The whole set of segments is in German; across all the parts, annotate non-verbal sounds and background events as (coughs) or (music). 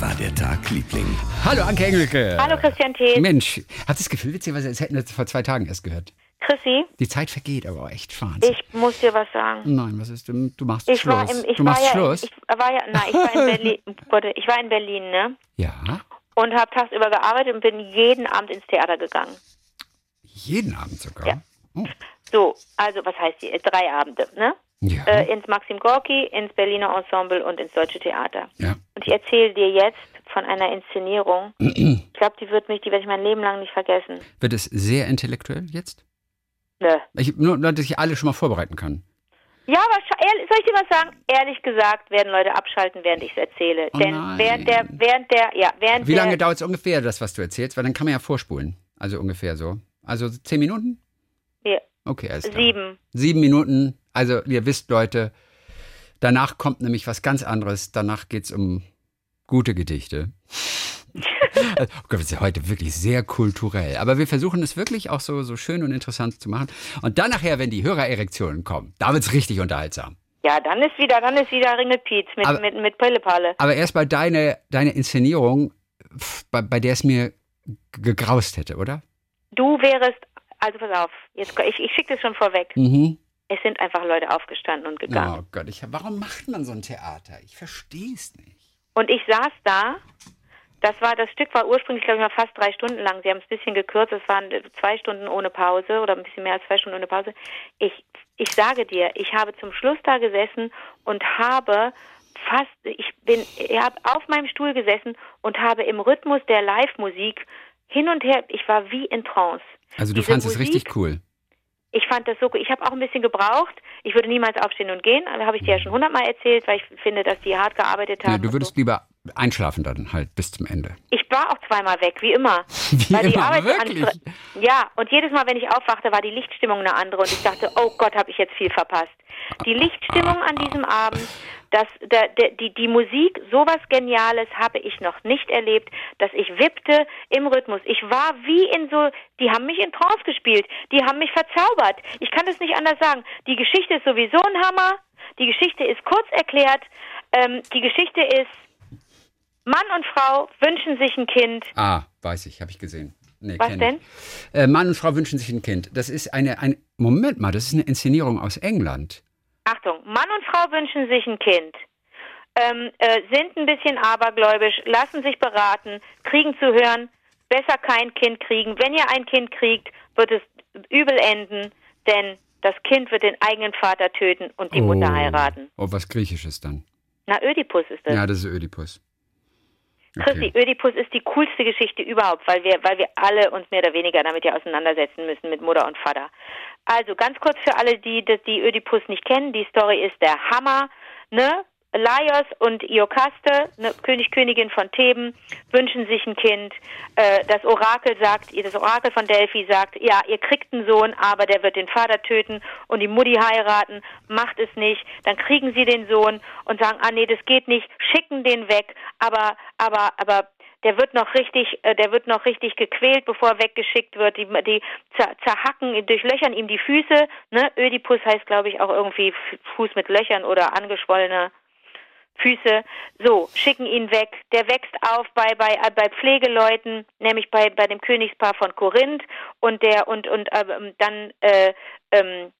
War der Tag, Liebling? Hallo, Anke Engelke. Hallo Christian T. Mensch, habt ihr das Gefühl, witzigerweise, als hätten wir das vor zwei Tagen erst gehört? Chrissy, Die Zeit vergeht aber auch echt Wahnsinn. ich muss dir was sagen. Nein, was ist denn? Du machst Ich Schluss. war im, ich du war machst ja, Schluss? Ich war ja, nein, ich war in Berlin. (laughs) Gott, ich war in Berlin, ne? ja, Und habe tagsüber gearbeitet und bin jeden Abend ins Theater gegangen. jeden Abend sogar. Ja. Oh. So, also was heißt die? Drei Abende, ne? Ja. Äh, ins Maxim Gorki, ins Berliner Ensemble und ins Deutsche Theater. ja. Und ich erzähle dir jetzt von einer Inszenierung. (clears throat) ich glaube, die wird mich, die werde ich mein Leben lang nicht vergessen. Wird es sehr intellektuell jetzt? Nö. Ich, nur, dass ich alle schon mal vorbereiten kann. Ja, aber soll ich dir was sagen? Ehrlich gesagt werden Leute abschalten, während ich es erzähle. Oh Denn nein. während der, während der, ja, während Wie lange dauert es ungefähr, das, was du erzählst? Weil dann kann man ja vorspulen. Also ungefähr so. Also zehn Minuten? Ja, Okay, alles klar. sieben. Sieben Minuten. Also ihr wisst, Leute, danach kommt nämlich was ganz anderes. Danach geht es um gute Gedichte. (laughs) oh Gott, das ist ja heute wirklich sehr kulturell. Aber wir versuchen es wirklich auch so, so schön und interessant zu machen. Und dann nachher, wenn die Hörererektionen kommen, da wird es richtig unterhaltsam. Ja, dann ist wieder, dann ist wieder Ringelpiez mit, Aber- mit, mit Pillepalle. Aber erst mal deine, deine Inszenierung, bei, bei der es mir gegraust hätte, oder? Du wärest, also pass auf, jetzt, ich, ich schicke das schon vorweg. Mhm. Es sind einfach Leute aufgestanden und gegangen. Oh Gott, ich, warum macht man so ein Theater? Ich verstehe es nicht. Und ich saß da, das war, das Stück war ursprünglich, glaube ich, mal fast drei Stunden lang. Sie haben es ein bisschen gekürzt, es waren zwei Stunden ohne Pause oder ein bisschen mehr als zwei Stunden ohne Pause. Ich, ich sage dir, ich habe zum Schluss da gesessen und habe fast, ich bin, ich habe auf meinem Stuhl gesessen und habe im Rhythmus der Live-Musik hin und her, ich war wie in Trance. Also du Diese fandest es Musik- richtig cool. Ich fand das so gut. Ich habe auch ein bisschen gebraucht. Ich würde niemals aufstehen und gehen. Habe ich dir ja schon hundertmal erzählt, weil ich finde, dass die hart gearbeitet haben. Ja, du würdest so. lieber einschlafen dann halt bis zum Ende. Ich war auch zweimal weg, wie immer. (laughs) Wie weil die immer, Arbeit wirklich? Ja, und jedes Mal, wenn ich aufwachte, war die Lichtstimmung eine andere und ich dachte, oh Gott, habe ich jetzt viel verpasst. Die Lichtstimmung an diesem Abend, das, der, der, die, die Musik, sowas Geniales habe ich noch nicht erlebt, dass ich wippte im Rhythmus. Ich war wie in so, die haben mich in Trance gespielt, die haben mich verzaubert. Ich kann das nicht anders sagen. Die Geschichte ist sowieso ein Hammer, die Geschichte ist kurz erklärt, ähm, die Geschichte ist, Mann und Frau wünschen sich ein Kind. Ah, weiß ich, habe ich gesehen. Nee, Was denn? Äh, Mann und Frau wünschen sich ein Kind. Das ist eine, ein Moment mal, das ist eine Inszenierung aus England. Achtung, Mann und Frau wünschen sich ein Kind, ähm, äh, sind ein bisschen abergläubisch, lassen sich beraten, kriegen zu hören, besser kein Kind kriegen. Wenn ihr ein Kind kriegt, wird es übel enden, denn das Kind wird den eigenen Vater töten und die Mutter heiraten. Oh, was Griechisches dann. Na, Ödipus ist das. Ja, das ist Ödipus. Christi, Ödipus ist die coolste Geschichte überhaupt, weil wir, weil wir alle uns mehr oder weniger damit ja auseinandersetzen müssen mit Mutter und Vater. Also ganz kurz für alle, die die, die Ödipus nicht kennen, die Story ist der Hammer, ne? Laios und Iokaste, ne, König, Königin von Theben, wünschen sich ein Kind. Äh, das Orakel sagt, das Orakel von Delphi sagt, ja, ihr kriegt einen Sohn, aber der wird den Vater töten und die Mutti heiraten, macht es nicht. Dann kriegen sie den Sohn und sagen, ah nee, das geht nicht, schicken den weg, aber, aber, aber der wird noch richtig, äh, der wird noch richtig gequält, bevor er weggeschickt wird. Die, die zer, zerhacken, durchlöchern ihm die Füße. Ne? Ödipus heißt, glaube ich, auch irgendwie Fuß mit Löchern oder angeschwollene Füße. So, schicken ihn weg. Der wächst auf bei, bei, äh, bei Pflegeleuten, nämlich bei, bei dem Königspaar von Korinth und der und und ähm, dann äh, ähm,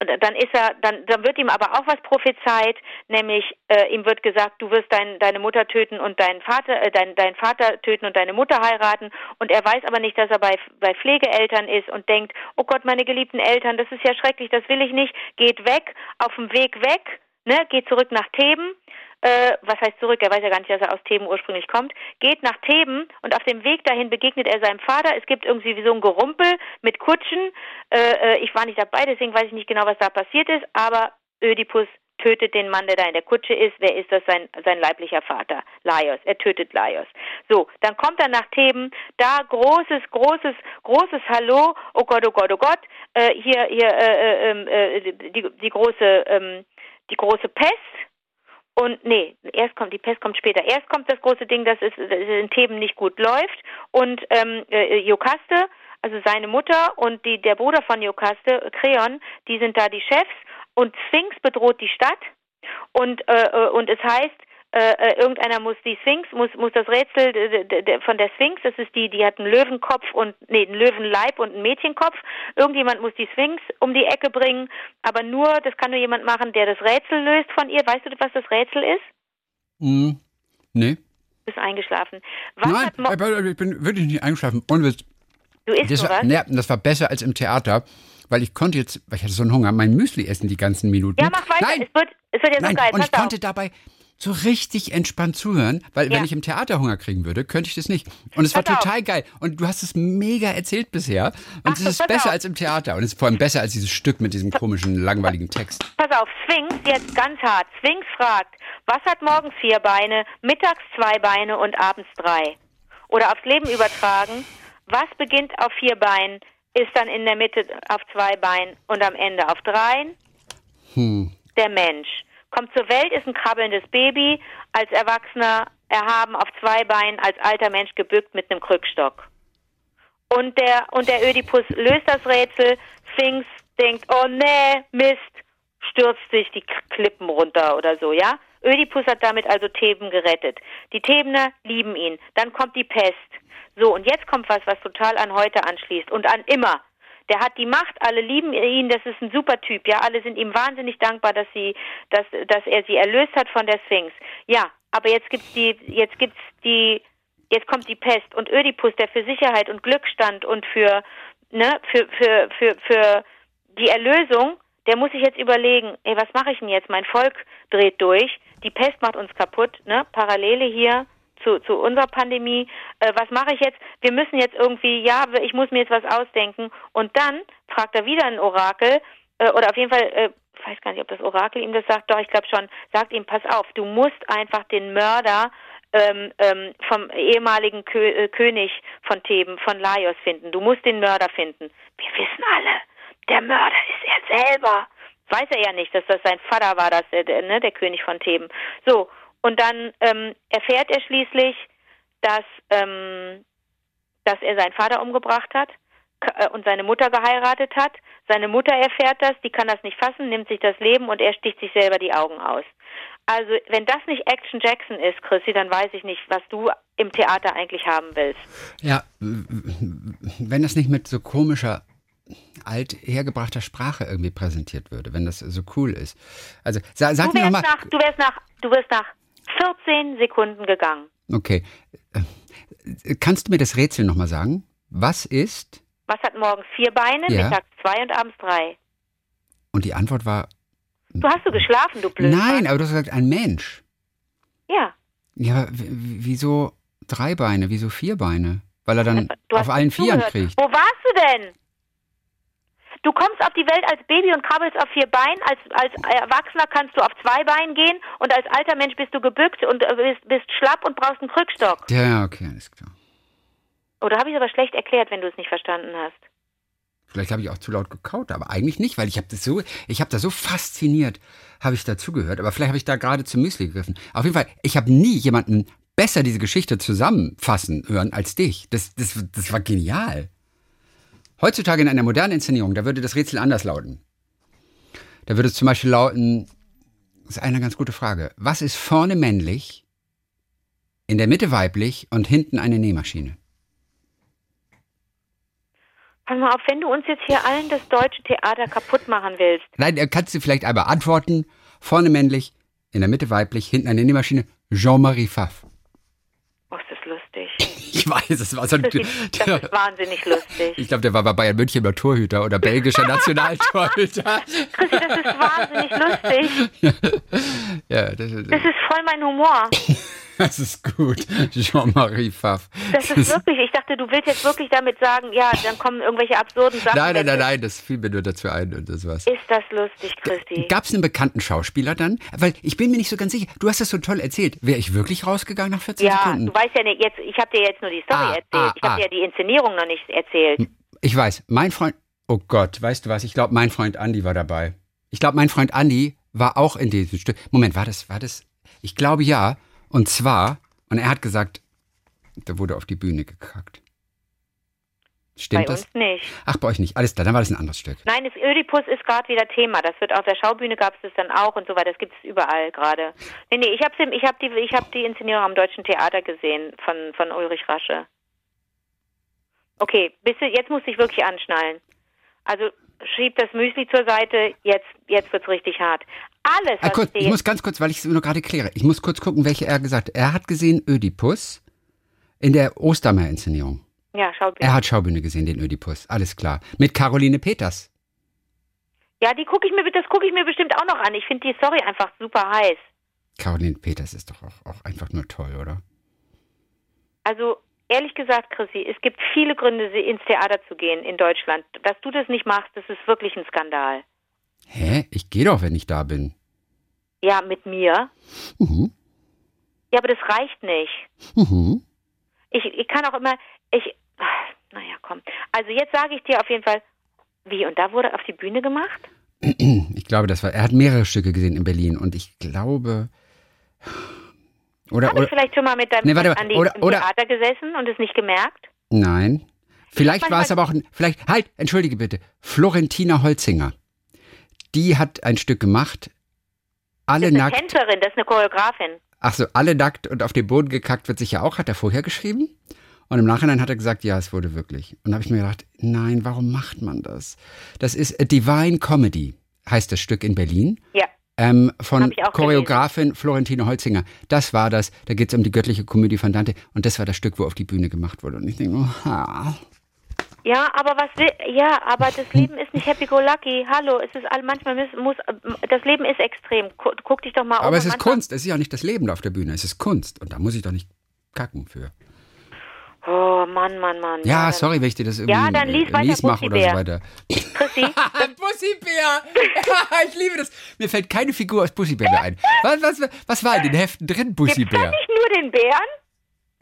dann ist er, dann, dann wird ihm aber auch was prophezeit, nämlich äh, ihm wird gesagt, du wirst dein, deine Mutter töten und deinen Vater, äh, dein, deinen Vater töten und deine Mutter heiraten. Und er weiß aber nicht, dass er bei, bei Pflegeeltern ist und denkt, oh Gott, meine geliebten Eltern, das ist ja schrecklich, das will ich nicht. Geht weg, auf dem Weg weg, ne, geht zurück nach Theben. Äh, was heißt zurück? Er weiß ja gar nicht, dass er aus Theben ursprünglich kommt. Geht nach Theben und auf dem Weg dahin begegnet er seinem Vater. Es gibt irgendwie so ein Gerumpel mit Kutschen. Äh, äh, ich war nicht dabei, deswegen weiß ich nicht genau, was da passiert ist. Aber Ödipus tötet den Mann, der da in der Kutsche ist. Wer ist das? Sein, sein leiblicher Vater, Laios. Er tötet Laios. So, dann kommt er nach Theben. Da großes, großes, großes Hallo. Oh Gott, oh Gott, oh Gott. Äh, hier, hier, äh, äh, äh, die, die große, ähm, die große Pest. Und nee, erst kommt die Pest kommt später. Erst kommt das große Ding, dass es, in Theben nicht gut läuft. Und ähm, äh, Jokaste, also seine Mutter und die, der Bruder von Jokaste, Kreon, die sind da die Chefs. Und Sphinx bedroht die Stadt. Und, äh, äh, und es heißt, äh, äh, irgendeiner muss die Sphinx, muss, muss das Rätsel von der Sphinx, das ist die, die hat einen Löwenkopf und, nee, einen Löwenleib und einen Mädchenkopf. Irgendjemand muss die Sphinx um die Ecke bringen, aber nur, das kann nur jemand machen, der das Rätsel löst von ihr. Weißt du, was das Rätsel ist? Mm, nee. Du bist eingeschlafen. Was Nein, ich bin wirklich nicht eingeschlafen. Und du isst das, was? Ja, das war besser als im Theater weil ich konnte jetzt, weil ich hatte so einen Hunger, mein Müsli essen die ganzen Minuten. Ja, mach weiter. Nein. Es wird, es wird ja Nein. so geil. Und ich konnte dabei so richtig entspannt zuhören, weil ja. wenn ich im Theater Hunger kriegen würde, könnte ich das nicht. Und es war Pass total auf. geil. Und du hast es mega erzählt bisher. Und Ach, es ist besser auf. als im Theater. Und es ist vor allem besser als dieses Stück mit diesem komischen, langweiligen Text. Pass auf, Sphinx, jetzt ganz hart. Sphinx fragt, was hat morgens vier Beine, mittags zwei Beine und abends drei? Oder aufs Leben übertragen, was beginnt auf vier Beinen, ist dann in der Mitte auf zwei Beinen und am Ende auf dreien? Hm. Der Mensch kommt zur Welt, ist ein krabbelndes Baby, als Erwachsener erhaben auf zwei Beinen, als alter Mensch gebückt mit einem Krückstock. Und der, und der Ödipus löst das Rätsel, Sphinx denkt, oh nee, Mist, stürzt sich die Klippen runter oder so, ja? Ödipus hat damit also Theben gerettet. Die Thebener lieben ihn. Dann kommt die Pest. So, und jetzt kommt was, was total an heute anschließt und an immer. Der hat die Macht, alle lieben ihn, das ist ein super Typ, ja, alle sind ihm wahnsinnig dankbar, dass sie, dass, dass er sie erlöst hat von der Sphinx. Ja, aber jetzt gibt's die, jetzt gibt's die, jetzt kommt die Pest und Ödipus, der für Sicherheit und Glück stand und für, ne, für, für, für, für die Erlösung, der muss sich jetzt überlegen, ey, was mache ich denn jetzt? Mein Volk dreht durch, die Pest macht uns kaputt, ne? Parallele hier, zu, zu unserer Pandemie, äh, was mache ich jetzt? Wir müssen jetzt irgendwie, ja, ich muss mir jetzt was ausdenken. Und dann fragt er wieder ein Orakel, äh, oder auf jeden Fall, äh, ich weiß gar nicht, ob das Orakel ihm das sagt, doch, ich glaube schon, sagt ihm, pass auf, du musst einfach den Mörder ähm, ähm, vom ehemaligen Kö äh, König von Theben, von Laios finden. Du musst den Mörder finden. Wir wissen alle, der Mörder ist er selber. Weiß er ja nicht, dass das sein Vater war, das, der, der, ne, der König von Theben. So, und dann ähm, erfährt er schließlich, dass, ähm, dass er seinen Vater umgebracht hat äh, und seine Mutter geheiratet hat. Seine Mutter erfährt das, die kann das nicht fassen, nimmt sich das Leben und er sticht sich selber die Augen aus. Also, wenn das nicht Action Jackson ist, Chrissy, dann weiß ich nicht, was du im Theater eigentlich haben willst. Ja, wenn das nicht mit so komischer alt hergebrachter Sprache irgendwie präsentiert würde, wenn das so cool ist. Also sag, sag mir nochmal. Du wärst nach, du wirst nach 14 Sekunden gegangen. Okay. Äh, kannst du mir das Rätsel nochmal sagen? Was ist? Was hat morgens vier Beine, ja. mittags zwei und abends drei? Und die Antwort war. Du hast du geschlafen, du blöd. Nein, aber du hast gesagt, ein Mensch. Ja. Ja, aber wieso drei Beine, wieso vier Beine? Weil er dann auf allen Vieren kriegt. Wo warst du denn? Du kommst auf die Welt als Baby und krabbelst auf vier Beinen. Als, als Erwachsener kannst du auf zwei Beinen gehen und als alter Mensch bist du gebückt und äh, bist, bist schlapp und brauchst einen Krückstock. Ja, okay, alles klar. Oder habe ich es aber schlecht erklärt, wenn du es nicht verstanden hast? Vielleicht habe ich auch zu laut gekaut, aber eigentlich nicht, weil ich habe das so, ich habe da so fasziniert, habe ich dazugehört. Aber vielleicht habe ich da gerade zum Müsli gegriffen. Auf jeden Fall, ich habe nie jemanden besser diese Geschichte zusammenfassen hören als dich. Das, das, das war genial. Heutzutage in einer modernen Inszenierung, da würde das Rätsel anders lauten. Da würde es zum Beispiel lauten, das ist eine ganz gute Frage. Was ist vorne männlich, in der Mitte weiblich und hinten eine Nähmaschine? Pass mal auf, wenn du uns jetzt hier allen das deutsche Theater kaputt machen willst. Nein, kannst du vielleicht einmal antworten. Vorne männlich, in der Mitte weiblich, hinten eine Nähmaschine. Jean-Marie Pfaff. Oh, ist das lustig. Ich weiß, es war so ein. Das ist, das ist wahnsinnig lustig. Ich glaube, der war bei Bayern München mal Torhüter oder belgischer (laughs) Nationaltorhüter. Chrissy, das ist wahnsinnig lustig. (laughs) Ja, das, ist, das ist voll mein Humor. (laughs) Das ist gut, Jean-Marie Pfaff. Das ist wirklich, ich dachte, du willst jetzt wirklich damit sagen, ja, dann kommen irgendwelche absurden Sachen. Nein, nein, nein, nein, das fiel mir nur dazu ein und das war's. Ist das lustig, Christi? Gab es einen bekannten Schauspieler dann? Weil ich bin mir nicht so ganz sicher. Du hast das so toll erzählt. Wäre ich wirklich rausgegangen nach 14 ja, Sekunden? Ja, du weißt ja nicht, jetzt, ich habe dir jetzt nur die Story ah, erzählt. Ah, ich habe ah. dir ja die Inszenierung noch nicht erzählt. Ich weiß, mein Freund, oh Gott, weißt du was? Ich glaube, mein Freund Andi war dabei. Ich glaube, mein Freund Andi war auch in diesem Stück. Moment, war das, war das? Ich glaube ja. Und zwar und er hat gesagt, da wurde auf die Bühne gekackt. Stimmt bei das? uns nicht. Ach, bei euch nicht. Alles klar, dann war das ein anderes Stück. Nein, das Ödipus ist gerade wieder Thema. Das wird auf der Schaubühne gab es das dann auch und so weiter. Das gibt es überall gerade. Nee, nee, ich habe ich hab die, ich hab die Inszenierung am Deutschen Theater gesehen von, von Ulrich Rasche. Okay, du, jetzt musst du dich wirklich anschnallen. Also schieb das Müsli zur Seite, jetzt, jetzt wird's richtig hart. Alles, Ah, kurz, ich muss ganz kurz, weil ich es nur gerade kläre. Ich muss kurz gucken, welche er gesagt hat. Er hat gesehen Ödipus in der Ostermeier-Inszenierung. ja, Schaubühne. Er hat Schaubühne gesehen, den Ödipus. Alles klar. Mit Caroline Peters. Ja, die gucke ich mir, das gucke ich mir bestimmt auch noch an. Ich finde die Story einfach super heiß. Caroline Peters ist doch auch, auch einfach nur toll, oder? Also ehrlich gesagt, Chrissy, es gibt viele Gründe, sie ins Theater zu gehen in Deutschland. Dass du das nicht machst, das ist wirklich ein Skandal. Hä? Ich gehe doch, wenn ich da bin. Ja, mit mir. Mhm. Ja, aber das reicht nicht. Mhm. Ich, ich kann auch immer, ich, naja, komm. Also jetzt sage ich dir auf jeden Fall, wie, und da wurde auf die Bühne gemacht? (clears throat) Ich glaube, das war. Er hat mehrere Stücke gesehen in Berlin und ich glaube. Oder, Habe ich vielleicht schon mal mit deinem Nee, warte, Andi oder- im oder- Theater gesessen und es nicht gemerkt? nein. Vielleicht war es aber auch ein. Vielleicht. Halt, entschuldige bitte. Florentina Holzinger. Die hat ein Stück gemacht. Alle Das ist eine nackt. Tänzerin, das ist eine Choreografin. Ach so, alle nackt und auf den Boden gekackt wird sicher auch, hat er vorher geschrieben. Und im Nachhinein hat er gesagt, ja, es wurde wirklich. Und da habe ich mir gedacht, nein, warum macht man das? Das ist A Divine Comedy, heißt das Stück in Berlin. Ja. Ähm, von Choreografin Florentine Holzinger. Das war das. Da geht es um die göttliche Komödie von Dante. Und das war das Stück, wo auf die Bühne gemacht wurde. Und ich denke, oh, ha. Ja, aber was will, ja, aber das Leben ist nicht happy go lucky. Hallo, es ist all, manchmal muss, muss, das Leben ist extrem. Guck, dich doch mal um. aber es ist Kunst. Es ist ja nicht das Leben auf der Bühne. Es ist Kunst. Und da muss ich doch nicht kacken für. Oh, Mann, Mann, Mann. Ja, dann- sorry, wenn ich dir das irgendwie Ja, dann lies äh, weiter mache oder so weiter. Chrissy, Bussibär! (laughs) (laughs) ich liebe das. Mir fällt keine Figur aus Bussibär mehr ein. Was, was, was war in den Heften drin, gibt's da nicht nur den Bären?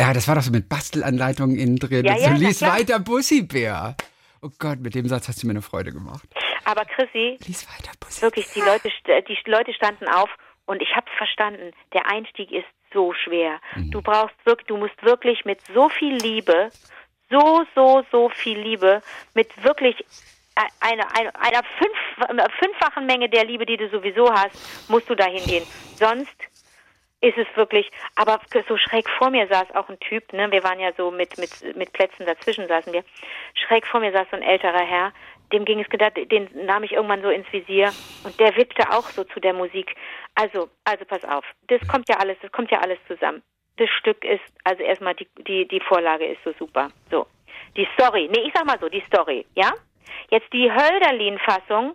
Ja, das war doch so mit Bastelanleitungen innen drin. Ja, ja, so lies weiter, Bussibär. Oh Gott, mit dem Satz hast du mir eine Freude gemacht. Aber Chrissy, Lies weiter, Bussibär. wirklich, die Leute, st- die Leute standen auf und ich hab's verstanden. Der Einstieg ist so schwer. Mhm. Du brauchst wirklich, du musst wirklich mit so viel Liebe, so, so, so viel Liebe, mit wirklich einer, einer, einer fünf, fünffachen Menge der Liebe, die du sowieso hast, musst du da hingehen. Sonst ist es wirklich, aber so schräg vor mir saß auch ein Typ, ne, wir waren ja so mit, mit, mit Plätzen dazwischen saßen wir, schräg vor mir saß so ein älterer Herr, dem ging es gedacht, den nahm ich irgendwann so ins Visier und der wippte auch so zu der Musik. Also, also pass auf, das kommt ja alles, das kommt ja alles zusammen. Das Stück ist, also erstmal die, die, die Vorlage ist so super. So. Die Story, nee, ich sag mal so, die Story, ja? Jetzt die Hölderlin-Fassung,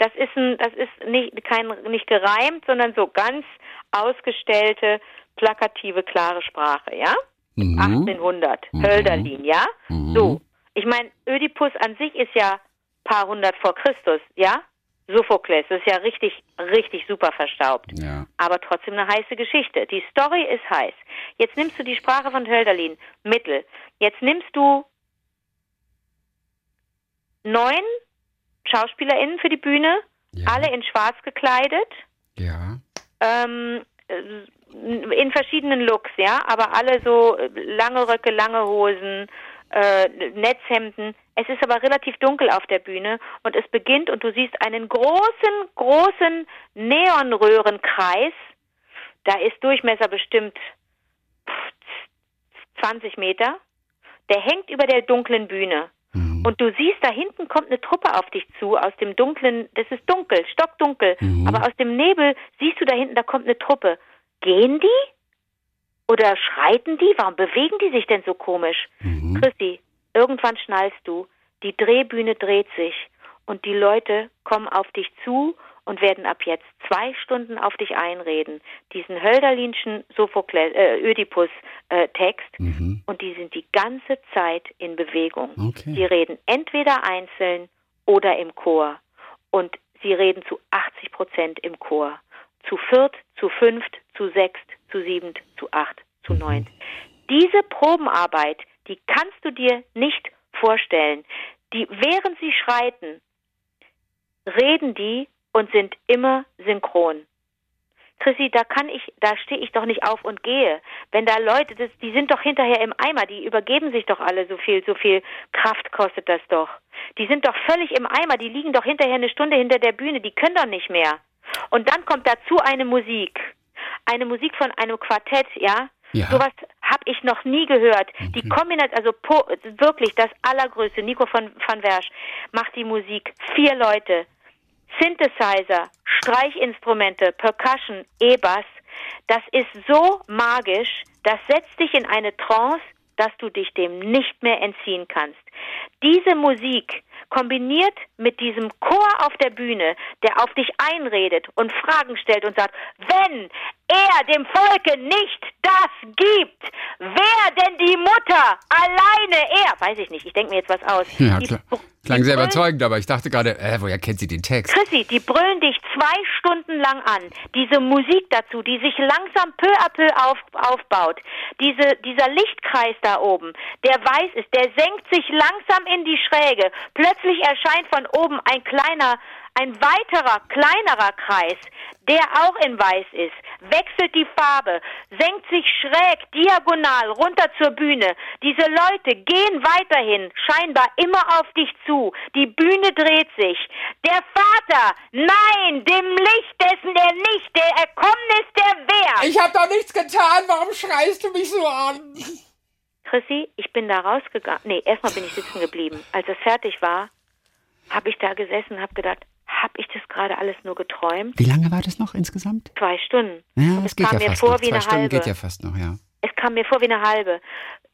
das ist ein, das ist nicht, kein, nicht gereimt, sondern so ganz ausgestellte, plakative, klare Sprache, ja? Mhm. 1800, Hölderlin, ja? Mhm. So. Ich meine, Ödipus an sich ist ja paar hundert vor Christus, ja? Sophokles, das ist ja richtig, richtig super verstaubt. Ja. Aber trotzdem eine heiße Geschichte. Die Story ist heiß. Jetzt nimmst du die Sprache von Hölderlin, Mittel. Jetzt nimmst du neun SchauspielerInnen für die Bühne, Ja. alle in schwarz gekleidet, Ja. ähm, in verschiedenen Looks, ja, aber alle so lange Röcke, lange Hosen, äh, Netzhemden. Es ist aber relativ dunkel auf der Bühne und es beginnt und du siehst einen großen, großen Neonröhrenkreis. Da ist Durchmesser bestimmt pff, 20 Meter. Der hängt über der dunklen Bühne. Mhm. Und du siehst, da hinten kommt eine Truppe auf dich zu, aus dem dunklen, das ist dunkel, stockdunkel, Mhm. aber aus dem Nebel siehst du da hinten, da kommt eine Truppe. Gehen die? Oder schreiten die? Warum bewegen die sich denn so komisch? Mhm. Chrissy, irgendwann schnallst du, die Drehbühne dreht sich und die Leute kommen auf dich zu und werden ab jetzt zwei Stunden auf dich einreden. Diesen Hölderlinschen Sophokles, äh, Ödipus-Text Mhm. und die sind die ganze Zeit in Bewegung. Okay. Sie reden entweder einzeln oder im Chor. Und sie reden zu 80 Prozent im Chor. Zu viert, zu fünft, zu sechst, zu siebent, zu acht, zu neunt. Diese Probenarbeit, die kannst du dir nicht vorstellen. Die, während sie schreiten, reden die und sind immer synchron. Chrissy, da kann ich, da stehe ich doch nicht auf und gehe. Wenn da Leute, das, die sind doch hinterher im Eimer, die übergeben sich doch alle so viel, so viel Kraft kostet das doch. Die sind doch völlig im Eimer, die liegen doch hinterher eine Stunde hinter der Bühne, die können doch nicht mehr. Und dann kommt dazu eine Musik. Eine Musik von einem Quartett, ja? Ja. Sowas habe ich noch nie gehört. Okay. Die Kombination, also po, wirklich das Allergrößte. Nico von van Wersch macht die Musik. Vier Leute. Synthesizer, Streichinstrumente, Percussion, E-Bass. Das ist so magisch. Das setzt dich in eine Trance, dass du dich dem nicht mehr entziehen kannst. Diese Musik kombiniert mit diesem Chor auf der Bühne, der auf dich einredet und Fragen stellt und sagt, wenn er dem Volke nicht das gibt, wer denn die Mutter? Alleine er? Weiß ich nicht, ich denke mir jetzt was aus. Ja, klar. Klang sehr überzeugend, aber ich dachte gerade, äh, woher kennt sie den Text? Chrissy, die brüllen dich zwei Stunden lang an. Diese Musik dazu, die sich langsam peu à peu auf, aufbaut. Diese, dieser Lichtkreis da oben, der weiß ist, der senkt sich langsam in die Schräge. Plötzlich erscheint von oben ein kleiner, ein weiterer, kleinerer Kreis, der auch in weiß ist, wechselt die Farbe, senkt sich schräg, diagonal runter zur Bühne. Diese Leute gehen weiterhin scheinbar immer auf dich zu. Die Bühne dreht sich. Der Vater, nein, dem Licht dessen er nicht, der erkommen ist, der Wer. Ich hab doch nichts getan, warum schreist du mich so an? Chrissy, ich bin da rausgegangen. Nee, erstmal bin ich sitzen geblieben. Als es fertig war, habe ich da gesessen und habe gedacht, habe ich das gerade alles nur geträumt? Wie lange war das noch insgesamt? Zwei Stunden. Ja, und es geht kam ja mir fast vor noch. wie Zwei eine Stunden halbe. geht ja fast noch, ja. Es kam mir vor wie eine halbe.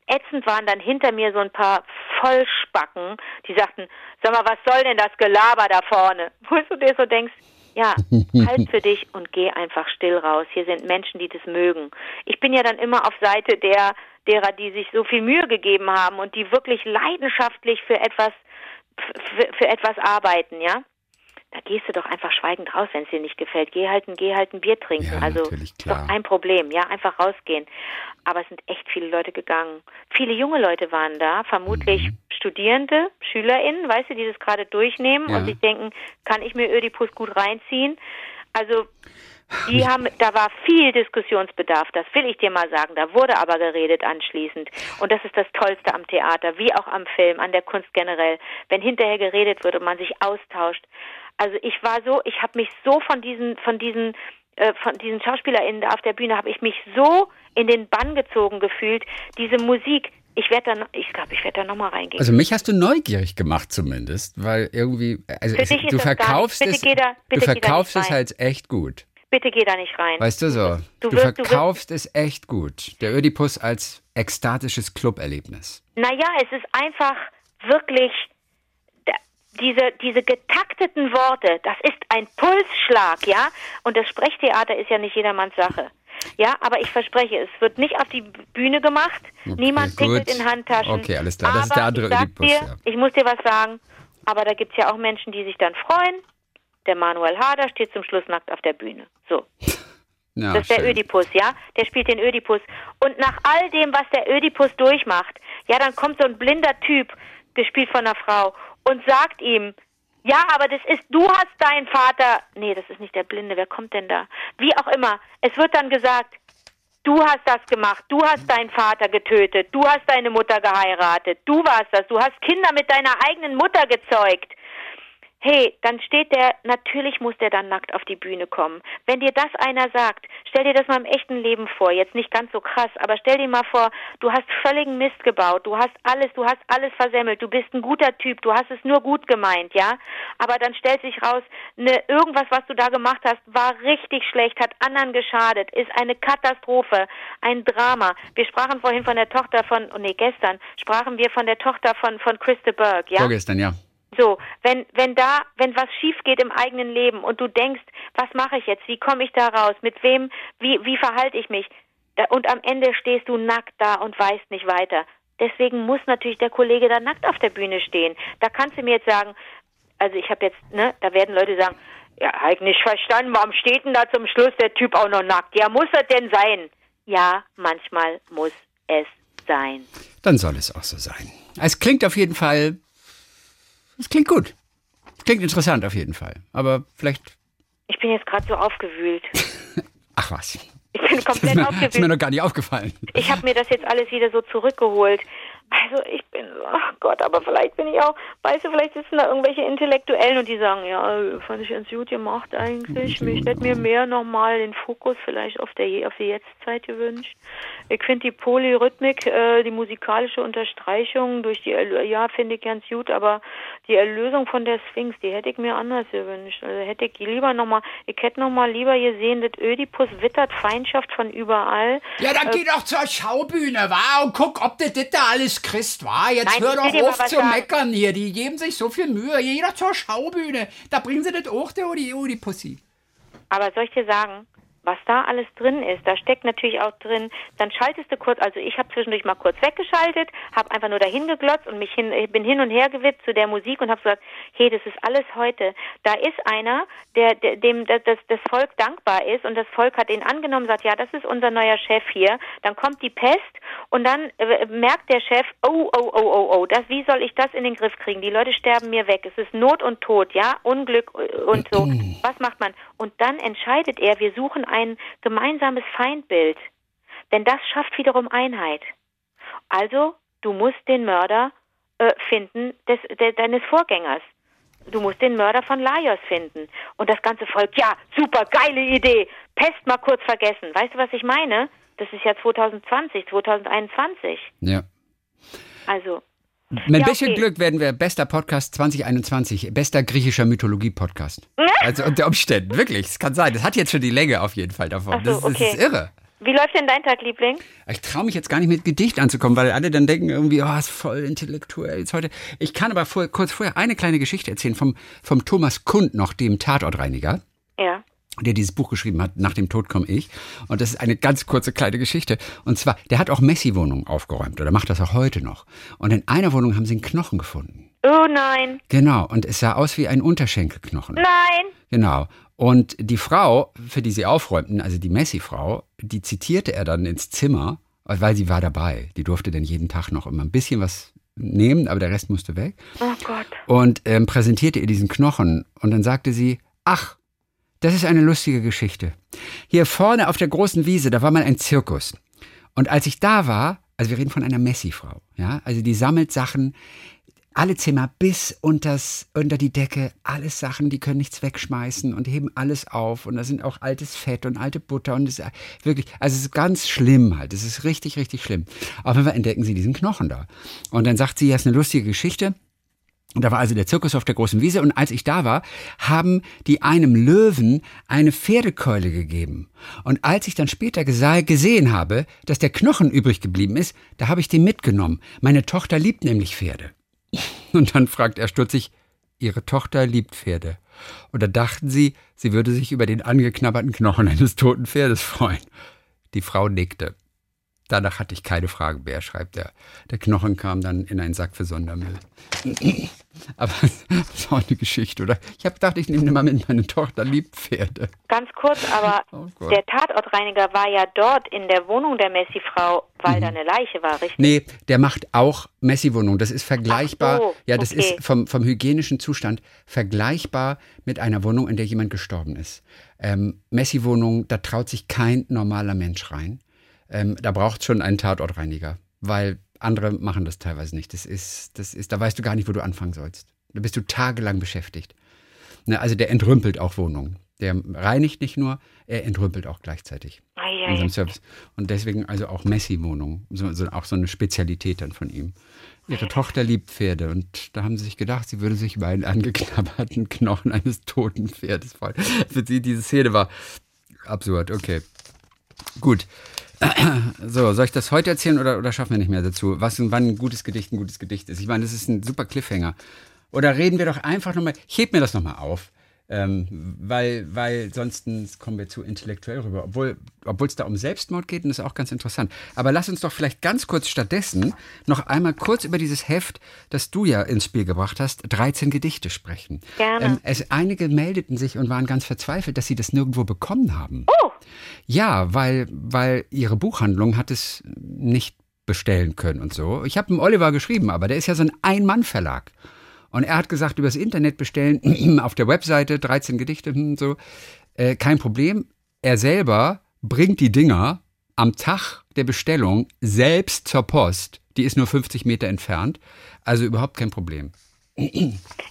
Ätzend waren dann hinter mir so ein paar Vollspacken, die sagten, sag mal, was soll denn das Gelaber da vorne? (laughs) Wo du dir so denkst, ja, (laughs) halt für dich und geh einfach still raus. Hier sind Menschen, die das mögen. Ich bin ja dann immer auf Seite der, derer, die sich so viel Mühe gegeben haben und die wirklich leidenschaftlich für etwas, für, für etwas arbeiten, ja da gehst du doch einfach schweigend raus, wenn es dir nicht gefällt. Geh halt, ein, geh halt ein Bier trinken. Ja, also ist doch kein Problem, ja, einfach rausgehen. Aber es sind echt viele Leute gegangen. Viele junge Leute waren da, vermutlich mhm. Studierende, SchülerInnen, weißt du, die das gerade durchnehmen ja. und sich denken, kann ich mir Ödipus gut reinziehen? Also die haben, da war viel Diskussionsbedarf, das will ich dir mal sagen. Da wurde aber geredet anschließend. Und das ist das Tollste am Theater, wie auch am Film, an der Kunst generell. Wenn hinterher geredet wird und man sich austauscht. Also ich war so, ich habe mich so von diesen, von diesen, äh, von diesen SchauspielerInnen auf der Bühne, habe ich mich so in den Bann gezogen gefühlt. Diese Musik, ich werde da, ich glaube, ich werde da nochmal reingehen. Also mich hast du neugierig gemacht zumindest, weil irgendwie, also es, du verkaufst es, da, du verkaufst es halt echt gut. Bitte geh da nicht rein. Weißt du so, du, du wirst, verkaufst du es echt gut. Der Ödipus als ekstatisches Cluberlebnis. Naja, es ist einfach wirklich diese, diese getakteten Worte, das ist ein Pulsschlag, ja? Und das Sprechtheater ist ja nicht jedermanns Sache. Ja, aber ich verspreche, es wird nicht auf die Bühne gemacht. Okay, Niemand pickelt in Handtaschen. Okay, alles klar. Das aber ist der andere ich. Dir. Ich muss dir was sagen, aber da gibt es ja auch Menschen, die sich dann freuen. Der Manuel Harder steht zum Schluss nackt auf der Bühne. So. (laughs) Ja, das ist der schön. Ödipus, ja? Der spielt den Ödipus. Und nach all dem, was der Ödipus durchmacht, ja, dann kommt so ein blinder Typ, gespielt von einer Frau, und sagt ihm, ja, aber das ist, du hast deinen Vater, nee, das ist nicht der Blinde, wer kommt denn da? Wie auch immer, es wird dann gesagt, du hast das gemacht, du hast deinen Vater getötet, du hast deine Mutter geheiratet, du warst das, du hast Kinder mit deiner eigenen Mutter gezeugt hey, dann steht der, natürlich muss der dann nackt auf die Bühne kommen. Wenn dir das einer sagt, stell dir das mal im echten Leben vor, jetzt nicht ganz so krass, aber stell dir mal vor, du hast völligen Mist gebaut, du hast alles, du hast alles versemmelt, du bist ein guter Typ, du hast es nur gut gemeint, ja? Aber dann stellt sich raus, ne, irgendwas, was du da gemacht hast, war richtig schlecht, hat anderen geschadet, ist eine Katastrophe, ein Drama. Wir sprachen vorhin von der Tochter von, oh nee, gestern sprachen wir von der Tochter von, von Christa Berg, ja? Vorgestern, ja. So, wenn, wenn da, wenn was schief geht im eigenen Leben und du denkst, was mache ich jetzt? Wie komme ich da raus? Mit wem, wie, wie verhalte ich mich? Und am Ende stehst du nackt da und weißt nicht weiter. Deswegen muss natürlich der Kollege da nackt auf der Bühne stehen. Da kannst du mir jetzt sagen, also ich habe jetzt, ne, da werden Leute sagen, ja, nicht verstanden, warum steht denn da zum Schluss der Typ auch noch nackt? Ja, muss er denn sein? Ja, manchmal muss es sein. Dann soll es auch so sein. Es klingt auf jeden Fall das klingt gut. Klingt interessant auf jeden Fall. Aber vielleicht. Ich bin jetzt gerade so aufgewühlt. (laughs) Ach was. Ich bin komplett das ist mir, aufgewühlt. ist mir noch gar nicht aufgefallen. Ich habe mir das jetzt alles wieder so zurückgeholt. Also ich bin, ach Gott, aber vielleicht bin ich auch, weißt du, vielleicht sitzen da irgendwelche Intellektuellen und die sagen, ja, fand ich ganz gut gemacht eigentlich. Ich hätte mir mehr nochmal den Fokus vielleicht auf der auf die Jetztzeit gewünscht. Ich finde die Polyrhythmik, äh, die musikalische Unterstreichung durch die, ja, finde ich ganz gut, aber die Erlösung von der Sphinx, die hätte ich mir anders gewünscht. Also hätte ich lieber nochmal, ich hätte nochmal lieber gesehen, dass Ödipus wittert Feindschaft von überall. Ja, dann äh, geh doch zur Schaubühne, wa? Und guck, ob du das da alles Christ war. Jetzt Nein, hör doch auf zu sagen. meckern hier. Die geben sich so viel Mühe. Doch zur Schaubühne. Da bringen sie das auch, der Udi, Udi Pussy. Aber soll ich dir sagen, was da alles drin ist, da steckt natürlich auch drin, dann schaltest du kurz, also ich habe zwischendurch mal kurz weggeschaltet, habe einfach nur dahin geglotzt und mich hin, bin hin und her gewippt zu der Musik und habe gesagt, hey, das ist alles heute. Da ist einer, der, der dem das, das, Volk dankbar ist und das Volk hat ihn angenommen, sagt, ja, das ist unser neuer Chef hier. Dann kommt die Pest und dann äh, merkt der Chef, oh, oh, oh, oh, oh, das, wie soll ich das in den Griff kriegen? Die Leute sterben mir weg. Es ist Not und Tod, ja, Unglück und so. Was macht man? Und dann entscheidet er, wir suchen ein gemeinsames Feindbild. Denn das schafft wiederum Einheit. Also, du musst den Mörder äh, finden des, de, deines Vorgängers. Du musst den Mörder von Laios finden. Und das ganze Volk, ja, super, geile Idee. Pest mal kurz vergessen. Weißt du, was ich meine? Das ist ja 2020, 2021. Ja. Also. Mit ein Ja, bisschen okay. Glück werden wir bester Podcast 2021, bester griechischer Mythologie-Podcast. Also unter Umständen, wirklich, es kann sein. Das hat jetzt schon die Länge auf jeden Fall davon. So, das, das okay. ist irre. Wie läuft denn dein Tag, Liebling? Ich traue mich jetzt gar nicht mit Gedicht anzukommen, weil alle dann denken irgendwie, oh, ist voll intellektuell jetzt heute. Ich kann aber vor, kurz vorher eine kleine Geschichte erzählen vom, vom Thomas Kund noch, dem Tatortreiniger. Ja. Der dieses Buch geschrieben hat, Nach dem Tod komme ich. Und das ist eine ganz kurze kleine Geschichte. Und zwar, der hat auch Messi-Wohnungen aufgeräumt oder macht das auch heute noch. Und in einer Wohnung haben sie einen Knochen gefunden. Oh nein. Genau. Und es sah aus wie ein Unterschenkelknochen. Nein. Genau. Und die Frau, für die sie aufräumten, also die Messi-Frau, die zitierte er dann ins Zimmer, weil sie war dabei. Die durfte dann jeden Tag noch immer ein bisschen was nehmen, aber der Rest musste weg. Oh Gott. Und ähm, präsentierte ihr diesen Knochen. Und dann sagte sie, ach, das ist eine lustige Geschichte. Hier vorne auf der großen Wiese, da war mal ein Zirkus. Und als ich da war, also wir reden von einer Messi-Frau, ja, also die sammelt Sachen, alle Zimmer bis unters, unter die Decke, alles Sachen, die können nichts wegschmeißen und heben alles auf. Und da sind auch altes Fett und alte Butter und es ist wirklich, also es ist ganz schlimm halt. Es ist richtig, richtig schlimm. Auf jeden Fall entdecken sie diesen Knochen da. Und dann sagt sie, ja, ist eine lustige Geschichte. Und da war also der Zirkus auf der großen Wiese und als ich da war, haben die einem Löwen eine Pferdekeule gegeben. Und als ich dann später gesehen habe, dass der Knochen übrig geblieben ist, da habe ich den mitgenommen. Meine Tochter liebt nämlich Pferde. Und dann fragt er stutzig, ihre Tochter liebt Pferde. Und da dachten sie, sie würde sich über den angeknabberten Knochen eines toten Pferdes freuen. Die Frau nickte. Danach hatte ich keine Fragen mehr, schreibt er. Der Knochen kam dann in einen Sack für Sondermüll. (clears throat) Aber das auch eine Geschichte, oder? Ich habe gedacht, ich nehme mal mit, meine Tochter liebt Pferde. Ganz kurz, aber (laughs) Oh der Tatortreiniger war ja dort in der Wohnung der Messi-Frau, weil da eine Leiche war, richtig? Nee, der macht auch Messi-Wohnung. Das ist vergleichbar. So, ja, das okay. ist vom, vom hygienischen Zustand vergleichbar mit einer Wohnung, in der jemand gestorben ist. Ähm, Messi-Wohnung, da traut sich kein normaler Mensch rein. Ähm, da braucht schon einen Tatortreiniger, weil andere machen das teilweise nicht. Das ist, das ist, da weißt du gar nicht, wo du anfangen sollst. Da bist du tagelang beschäftigt. Ne, also der entrümpelt auch Wohnungen. Der reinigt nicht nur, er entrümpelt auch gleichzeitig in Eieiei. seinem Service. Und deswegen also auch Messi-Wohnung, so, so, auch so eine Spezialität dann von ihm. Ihre Tochter liebt Pferde und da haben sie sich gedacht, sie würde sich über einen angeknabberten Knochen eines toten Pferdes freuen. Für sie diese Szene war absurd. Okay, gut. (coughs) So, soll ich das heute erzählen oder, oder schaffen wir nicht mehr dazu? Was und wann ein gutes Gedicht ein gutes Gedicht ist? Ich meine, das ist ein super Cliffhanger. Oder reden wir doch einfach nochmal, ich heb mir das nochmal auf. Ähm, weil, weil sonst kommen wir zu intellektuell rüber. Obwohl obwohl es da um Selbstmord geht und das ist auch ganz interessant. Aber lass uns doch vielleicht ganz kurz stattdessen noch einmal kurz über dieses Heft, das du ja ins Spiel gebracht hast, 13 Gedichte sprechen. Gerne. Ähm, es, einige meldeten sich und waren ganz verzweifelt, dass sie das nirgendwo bekommen haben. Oh, Ja, weil, weil ihre Buchhandlung hat es nicht bestellen können und so. Ich habe dem Oliver geschrieben, aber der ist ja so ein Ein-Mann-Verlag. Und er hat gesagt, übers Internet bestellen, (clears throat) auf der Webseite 13 Gedichte und so, äh, kein Problem. Er selber bringt die Dinger am Tag der Bestellung selbst zur Post. Die ist nur 50 Meter entfernt. Also überhaupt kein Problem.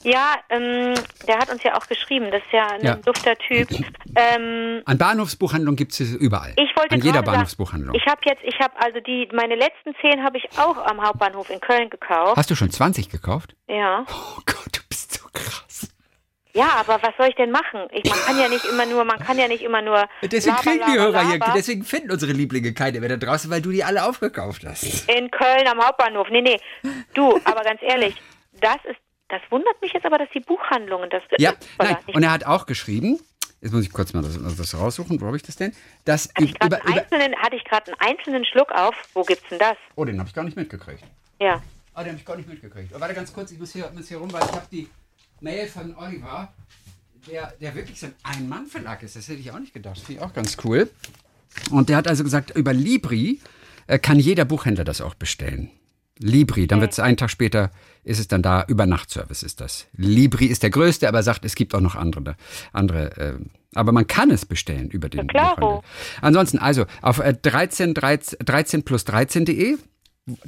Ja, ähm, der hat uns ja auch geschrieben, das ist ja ein ja. dufter Typ. Ähm, An Bahnhofsbuchhandlungen gibt es überall. Ich wollte An jeder Bahnhofsbuchhandlung. Ich habe jetzt, ich habe also die, meine letzten zehn habe ich auch am Hauptbahnhof in Köln gekauft. Hast du schon 20 gekauft? Ja. Oh Gott, du bist so krass. Ja, aber was soll ich denn machen? Ich, man kann ja nicht immer nur, man kann ja nicht immer nur. Deswegen kriegen die Hörer hier, deswegen finden unsere Lieblinge keine mehr da draußen, weil du die alle aufgekauft hast. In Köln am Hauptbahnhof. Nee, nee. Du, aber ganz ehrlich, das ist, das wundert mich jetzt aber, dass die Buchhandlungen das. Ja, nein. Und er hat auch geschrieben, Jetzt muss ich kurz mal das, das raussuchen. Wo habe ich das denn? Das hatte, ich über, über hatte ich gerade einen einzelnen Schluck auf. Wo gibt's denn das? Oh, den habe ich gar nicht mitgekriegt. Ja. Ah, den habe ich gar nicht mitgekriegt. Oh, warte ganz kurz, ich muss hier, muss hier rum, weil ich habe die Mail von Oliver, der, der wirklich so ein Ein-Mann-Verlag ist. Das hätte ich auch nicht gedacht. Finde ich auch ganz cool. Und der hat also gesagt, über Libri äh, kann jeder Buchhändler das auch bestellen. Libri, dann wird es einen Tag später, ist es dann da, Übernachtservice ist das. Libri ist der größte, aber sagt, es gibt auch noch andere. andere äh, aber man kann es bestellen über den Buchhandel. Ansonsten, also auf äh, 13, 13, 13 plus 13.de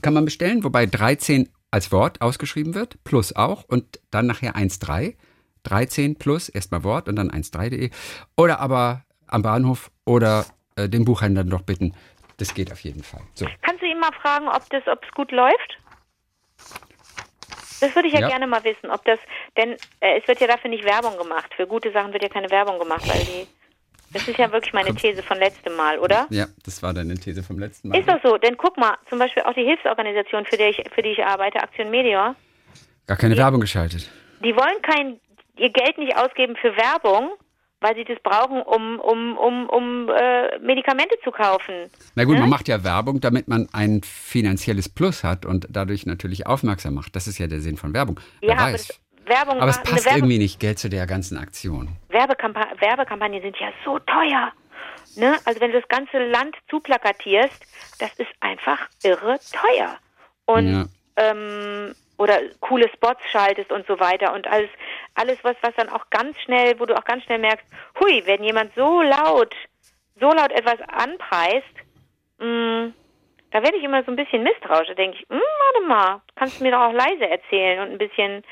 kann man bestellen, wobei 13 als Wort ausgeschrieben wird, plus auch und dann nachher 1,3. 13 plus, erstmal Wort und dann 1,3.de. Oder aber am Bahnhof oder äh, den Buchhändler doch bitten. Das geht auf jeden Fall. So. Kannst du ihn mal fragen, ob das, ob es gut läuft? Das würde ich ja, ja, gerne mal wissen, ob das, denn äh, es wird ja dafür nicht Werbung gemacht. Für gute Sachen wird ja keine Werbung gemacht, weil die das ist ja wirklich meine These von letztem Mal, oder? Ja, das war deine These vom letzten Mal. Ist doch so, denn guck mal, zum Beispiel auch die Hilfsorganisation, für die ich, für die ich arbeite, Aktion Meteor. Gar keine die, Werbung geschaltet. Die wollen kein, ihr Geld nicht ausgeben für Werbung, weil sie das brauchen, um, um, um, um äh, Medikamente zu kaufen. Na gut, hm? man macht ja Werbung, damit man ein finanzielles Plus hat und dadurch natürlich aufmerksam macht. Das ist ja der Sinn von Werbung. Wer ja, weiß. Werbung Aber es passt Werbe irgendwie nicht, Geld zu der ganzen Aktion. Werbekampa Werbekampagnen sind ja so teuer. Ne? Also wenn du das ganze Land zuplakatierst, das ist einfach irre teuer. Und ja. ähm, oder coole Spots schaltest und so weiter und alles, alles was, was dann auch ganz schnell, wo du auch ganz schnell merkst, hui, wenn jemand so laut, so laut etwas anpreist, mh, mm, da werde ich immer so ein bisschen misstrauisch. Da denke ich, mh, hm, warte mal, kannst du mir doch auch leise erzählen und ein bisschen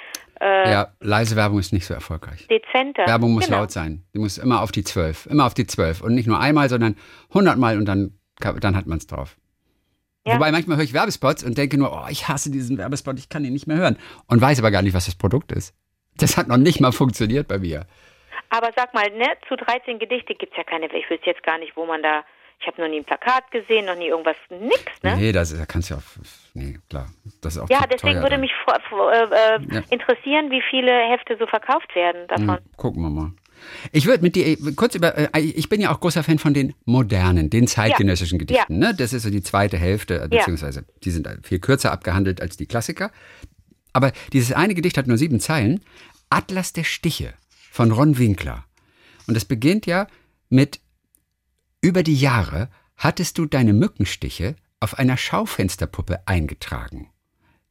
äh, ja, leise Werbung ist nicht so erfolgreich. Dezenter. Werbung muss genau. laut sein. Die muss immer auf die zwölf. Immer auf die zwölf. Und nicht nur einmal, sondern hundertmal und dann, dann hat man es drauf. Ja. Wobei manchmal höre ich Werbespots und denke nur, oh, ich hasse diesen Werbespot, ich kann ihn nicht mehr hören. Und weiß aber gar nicht, was das Produkt ist. Das hat noch nicht mal funktioniert bei mir. Aber sag mal, ne, zu 13 Gedichte gibt es ja keine, ich wüsste jetzt gar nicht, wo man da ich habe noch nie ein Plakat gesehen, noch nie irgendwas, nix, ne? Nee, das da kannst du ja auch, nee, klar. Das ist auch ja, deswegen würde dann. mich äh, äh, interessieren, wie viele Hefte so verkauft werden davon. Mhm, gucken wir mal. Ich würde mit dir äh, kurz über, äh, ich bin ja auch großer Fan von den modernen, den zeitgenössischen ja. Gedichten. Ja. Ne? Das ist so die zweite Hälfte, beziehungsweise die sind viel kürzer abgehandelt als die Klassiker. Aber dieses eine Gedicht hat nur sieben Zeilen. Atlas der Stiche von Ron Winkler. Und es beginnt ja mit über die Jahre hattest du deine Mückenstiche auf einer Schaufensterpuppe eingetragen.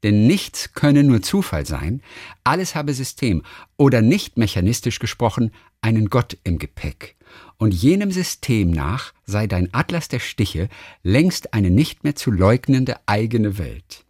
Denn nichts könne nur Zufall sein, alles habe System oder nicht mechanistisch gesprochen einen Gott im Gepäck. Und jenem System nach sei dein Atlas der Stiche längst eine nicht mehr zu leugnende eigene Welt.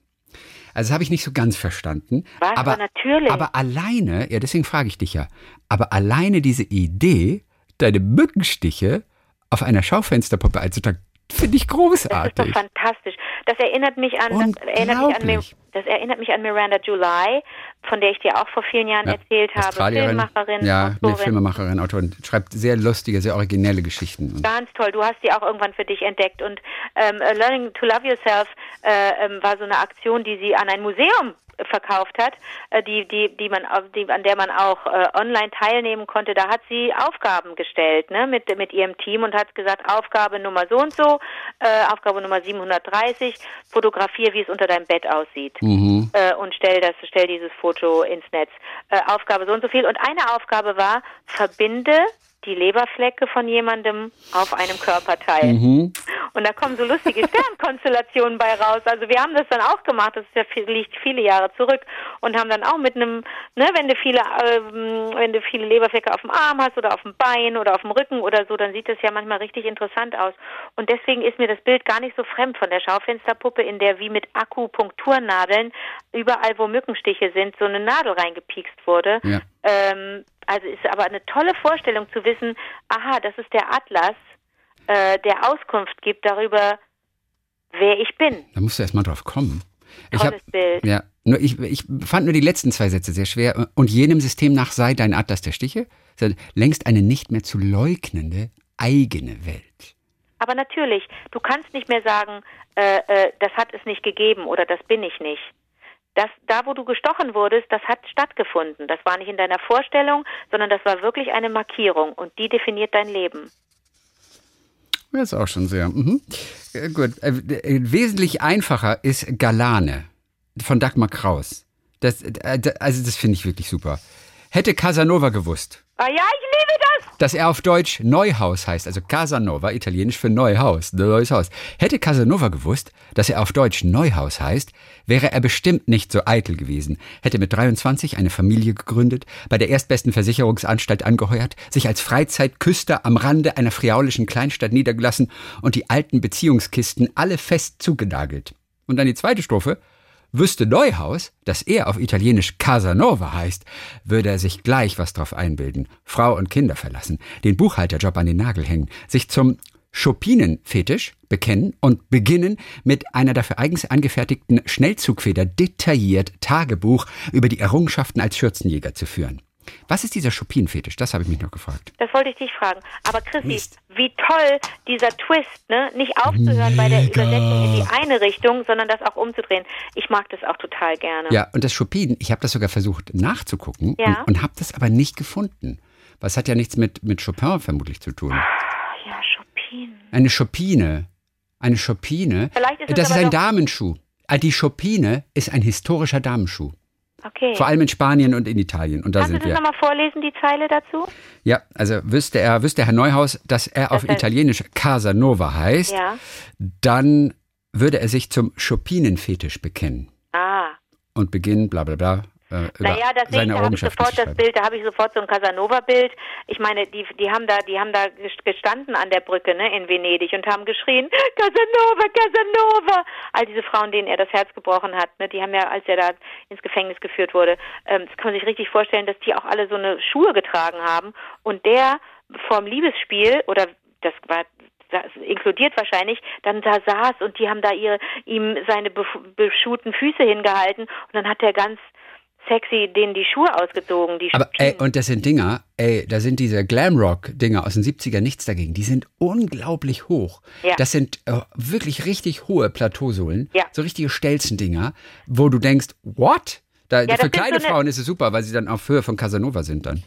Also das habe ich nicht so ganz verstanden. Was, aber, natürlich. aber alleine, ja, deswegen frage ich dich ja, aber alleine diese Idee, deine Mückenstiche auf einer Schaufensterpuppe einzutragen. Finde ich großartig. Das ist doch fantastisch. Das erinnert mich an, das erinnert mich an, das erinnert mich an Miranda July, von der ich dir auch vor vielen Jahren ja, erzählt habe. Filmemacherin. Ja, eine Filmemacherin, Autorin. Schreibt sehr lustige, sehr originelle Geschichten. Ganz toll. Du hast sie auch irgendwann für dich entdeckt. Und ähm, Learning to Love Yourself äh, ähm, war so eine Aktion, die sie an ein Museum verkauft hat, äh, die, die, die man, die, an der man auch äh, online teilnehmen konnte, da hat sie Aufgaben gestellt, ne, mit, mit ihrem Team und hat gesagt, Aufgabe Nummer so und so, äh, Aufgabe Nummer 730, fotografier, wie es unter deinem Bett aussieht. Mhm. Äh, und stell das, stell dieses Foto ins Netz. Äh, Aufgabe so und so viel. Und eine Aufgabe war, verbinde die Leberflecke von jemandem auf einem Körperteil. Mhm. Und da kommen so lustige Sternkonstellationen bei raus. Also wir haben das dann auch gemacht, das ist ja viel, liegt viele Jahre zurück und haben dann auch mit einem, ne, wenn du viele, ähm, wenn du viele Leberflecke auf dem Arm hast oder auf dem Bein oder auf dem Rücken oder so, dann sieht das ja manchmal richtig interessant aus. Und deswegen ist mir das Bild gar nicht so fremd von der Schaufensterpuppe, in der wie mit Akupunkturnadeln überall, wo Mückenstiche sind, so eine Nadel reingepiekst wurde. Ja. Ähm, also ist aber eine tolle Vorstellung zu wissen, aha, das ist der Atlas, äh, der Auskunft gibt darüber, wer ich bin. Da musst du erst mal drauf kommen. Ich Tolles hab, Bild. Ja, nur ich, ich fand nur die letzten zwei Sätze sehr schwer. Und jenem System nach sei dein Atlas der Stiche, längst eine nicht mehr zu leugnende eigene Welt. Aber natürlich, du kannst nicht mehr sagen, äh, äh, das hat es nicht gegeben oder das bin ich nicht das, da wo du gestochen wurdest, das hat stattgefunden. Das war nicht in deiner Vorstellung, sondern das war wirklich eine Markierung und die definiert dein Leben. Das ist auch schon sehr. Mhm. Äh, gut. Äh, äh, wesentlich einfacher ist Galane von Dagmar Kraus. Das, also, das finde ich wirklich super. Hätte Casanova gewusst. Ah ja, ich liebe das! Dass er auf Deutsch Neuhaus heißt, also Casanova, italienisch für Neuhaus, neues Haus. Hätte Casanova gewusst, dass er auf Deutsch Neuhaus heißt, wäre er bestimmt nicht so eitel gewesen, hätte mit 23 eine Familie gegründet, bei der erstbesten Versicherungsanstalt angeheuert, sich als Freizeitküster am Rande einer friaulischen Kleinstadt niedergelassen und die alten Beziehungskisten alle fest zugenagelt. Und dann die zweite Strophe. Wüsste Neuhaus, dass er auf Italienisch Casanova heißt, würde er sich gleich was drauf einbilden, Frau und Kinder verlassen, den Buchhalterjob an den Nagel hängen, sich zum Chopinen-Fetisch bekennen und beginnen, mit einer dafür eigens angefertigten Schnellzugfeder detailliert Tagebuch über die Errungenschaften als Schürzenjäger zu führen. Was ist dieser Chopin-Fetisch? Das habe ich mich noch gefragt. Das wollte ich dich fragen. Aber Chrissy, Mist. wie toll dieser Twist, ne? Nicht aufzuhören Mega. bei der Übersetzung in die eine Richtung, sondern das auch umzudrehen. Ich mag das auch total gerne. Ja, und das Chopin, ich habe das sogar versucht nachzugucken ja. und, und habe das aber nicht gefunden. Was hat ja nichts mit, mit Chopin vermutlich zu tun. Ja, Chopin. Eine Chopine. Eine Chopine. Vielleicht ist das ist ein Damenschuh. Ah, die Chopine ist ein historischer Damenschuh. Okay. Vor allem in Spanien und in Italien. Und da Kannst sind du das nochmal vorlesen, die Zeile dazu? Ja, also wüsste er, wüsste Herr Neuhaus, dass er das auf heißt, Italienisch Casanova heißt, ja. dann würde er sich zum Chopinen-Fetisch bekennen. Ah. Und beginnen, bla bla bla, äh, naja, deswegen habe ich sofort das Bild, da habe ich sofort so ein Casanova-Bild. Ich meine, die, die haben da, die haben da gestanden an der Brücke, ne, in Venedig und haben geschrien, Casanova, Casanova! All diese Frauen, denen er das Herz gebrochen hat, ne, die haben ja, als er da ins Gefängnis geführt wurde, ähm, das kann man sich richtig vorstellen, dass die auch alle so eine Schuhe getragen haben und der vorm Liebesspiel oder das war das inkludiert wahrscheinlich, dann da saß und die haben da ihre, ihm seine beschuhten Füße hingehalten und dann hat er ganz sexy denen die Schuhe ausgezogen. Die Aber ey, und das sind Dinger, ey, da sind diese Glamrock-Dinger aus den 70er nichts dagegen. Die sind unglaublich hoch. Ja. Das sind äh, wirklich richtig hohe Plateausohlen. Ja. So richtige Stelzendinger, wo du denkst, what? Da, ja, für kleine so Frauen ist es super, weil sie dann auf Höhe von Casanova sind dann.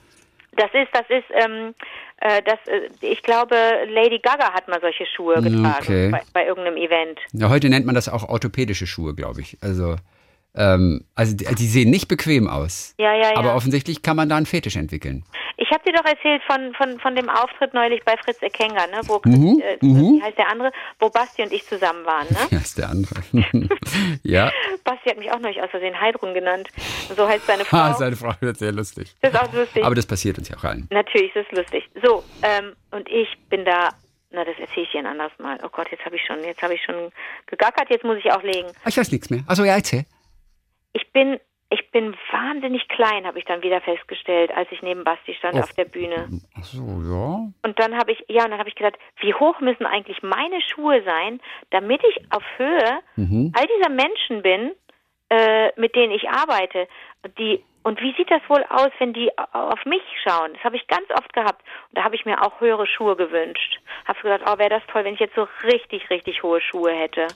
Das ist, das ist, ähm, äh, das, äh, ich glaube, Lady Gaga hat mal solche Schuhe getragen okay. bei, bei irgendeinem Event. Ja, heute nennt man das auch orthopädische Schuhe, glaube ich. Also ähm, also die, die, sehen nicht bequem aus. Ja, ja, ja. Aber offensichtlich kann man da einen Fetisch entwickeln. Ich habe dir doch erzählt von, von, von dem Auftritt neulich bei Fritz Ekenga, ne? Wo mhm, äh, mhm. wie heißt der andere? Wo Basti und ich zusammen waren, ne? (laughs) Wie heißt der andere? (laughs) ja. Basti hat mich auch neulich aus Versehen Heidrun genannt. So heißt seine (laughs) Frau. Ah, seine Frau wird sehr lustig. Das ist auch lustig. Aber das passiert uns ja auch allen. Natürlich, das ist lustig. So, ähm, und ich bin da na, das erzähle ich dir ein anderes Mal. Oh Gott, jetzt habe ich schon, jetzt habe ich schon gegackert, jetzt muss ich auch legen. Ich weiß nichts mehr. Also ja, erzähl ich bin ich bin wahnsinnig klein, habe ich dann wieder festgestellt, als ich neben Basti stand auf, auf der Bühne. Ach so, ja. Und dann habe ich, ja, und dann habe ich gedacht, wie hoch müssen eigentlich meine Schuhe sein, damit ich auf Höhe mhm. all dieser Menschen bin, äh, mit denen ich arbeite. Die, und wie sieht das wohl aus, wenn die auf mich schauen? Das habe ich ganz oft gehabt. Und da habe ich mir auch höhere Schuhe gewünscht. Habe gedacht, oh, wäre das toll, wenn ich jetzt so richtig, richtig hohe Schuhe hätte.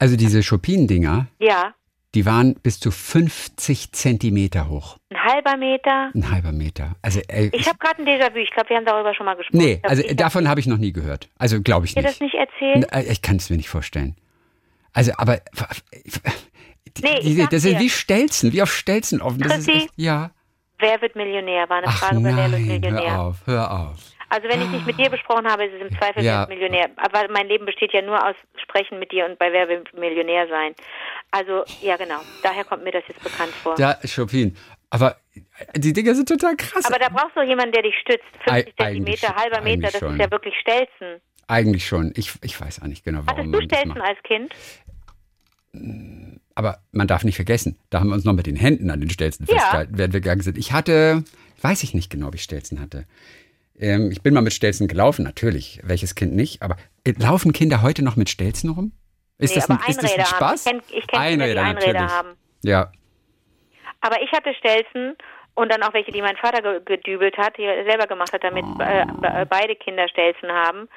Also diese Chopin-Dinger? Ja. Die waren bis zu 50 Zentimeter hoch. Ein halber Meter? Ein halber Meter. Also, äh, ich habe gerade ein Déjà-vu. Ich glaube, wir haben darüber schon mal gesprochen. Nee, also davon habe ich noch nie gehört. Also glaube ich nicht. Hast du das nicht erzählt? Äh, ich kann es mir nicht vorstellen. Also, aber nee, die, das sind wie Stelzen, wie auf Stelzen offen. Das ist echt, ja. Wer wird Millionär? War eine Ach Frage bei Wer wird nein, Millionär. hör auf, hör auf. Also wenn ich nicht mit dir besprochen habe, ist es im Zweifel Ja. Millionär. Aber mein Leben besteht ja nur aus Sprechen mit dir und bei Wer wird Millionär sein. Also ja genau, daher kommt mir das jetzt bekannt vor. Da, Chopin. Aber die Dinger sind total krass. Aber da brauchst du jemanden, der dich stützt. 50 Eig- Zentimeter, halber Meter, das schon. ist ja wirklich Stelzen. Eigentlich schon. Ich, ich weiß auch nicht genau, warum Hattest du Stelzen als Kind? Aber man darf nicht vergessen, da haben wir uns noch mit den Händen an den Stelzen Ja. festgehalten, während wir gegangen sind. Ich hatte, weiß ich nicht genau, ob ich Stelzen hatte. Ähm, ich bin mal mit Stelzen gelaufen, natürlich. Welches Kind nicht? Aber äh, laufen Kinder heute noch mit Stelzen rum? Ist, nee, das, ein, ist das ein Einräder haben. Spaß? Ich kenne kenn Kinder, die Einräder, natürlich. haben. Ja, Aber ich hatte Stelzen und dann auch welche, die mein Vater ge gedübelt hat, die er selber gemacht hat, damit äh, be- beide Kinder Stelzen haben.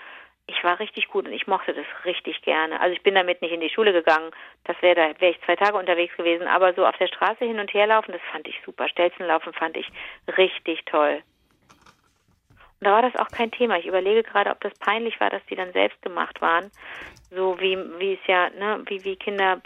Ich war richtig gut und ich mochte das richtig gerne. Also ich bin damit nicht in die Schule gegangen. Das wäre da wäre ich zwei Tage unterwegs gewesen. Aber so auf der Straße hin und her laufen, das fand ich super. Stelzen laufen fand ich richtig toll. Da war das auch kein Thema. Ich überlege gerade, ob das peinlich war, dass die dann selbst gemacht waren. So wie wie es ja, ne, wie wie Kinder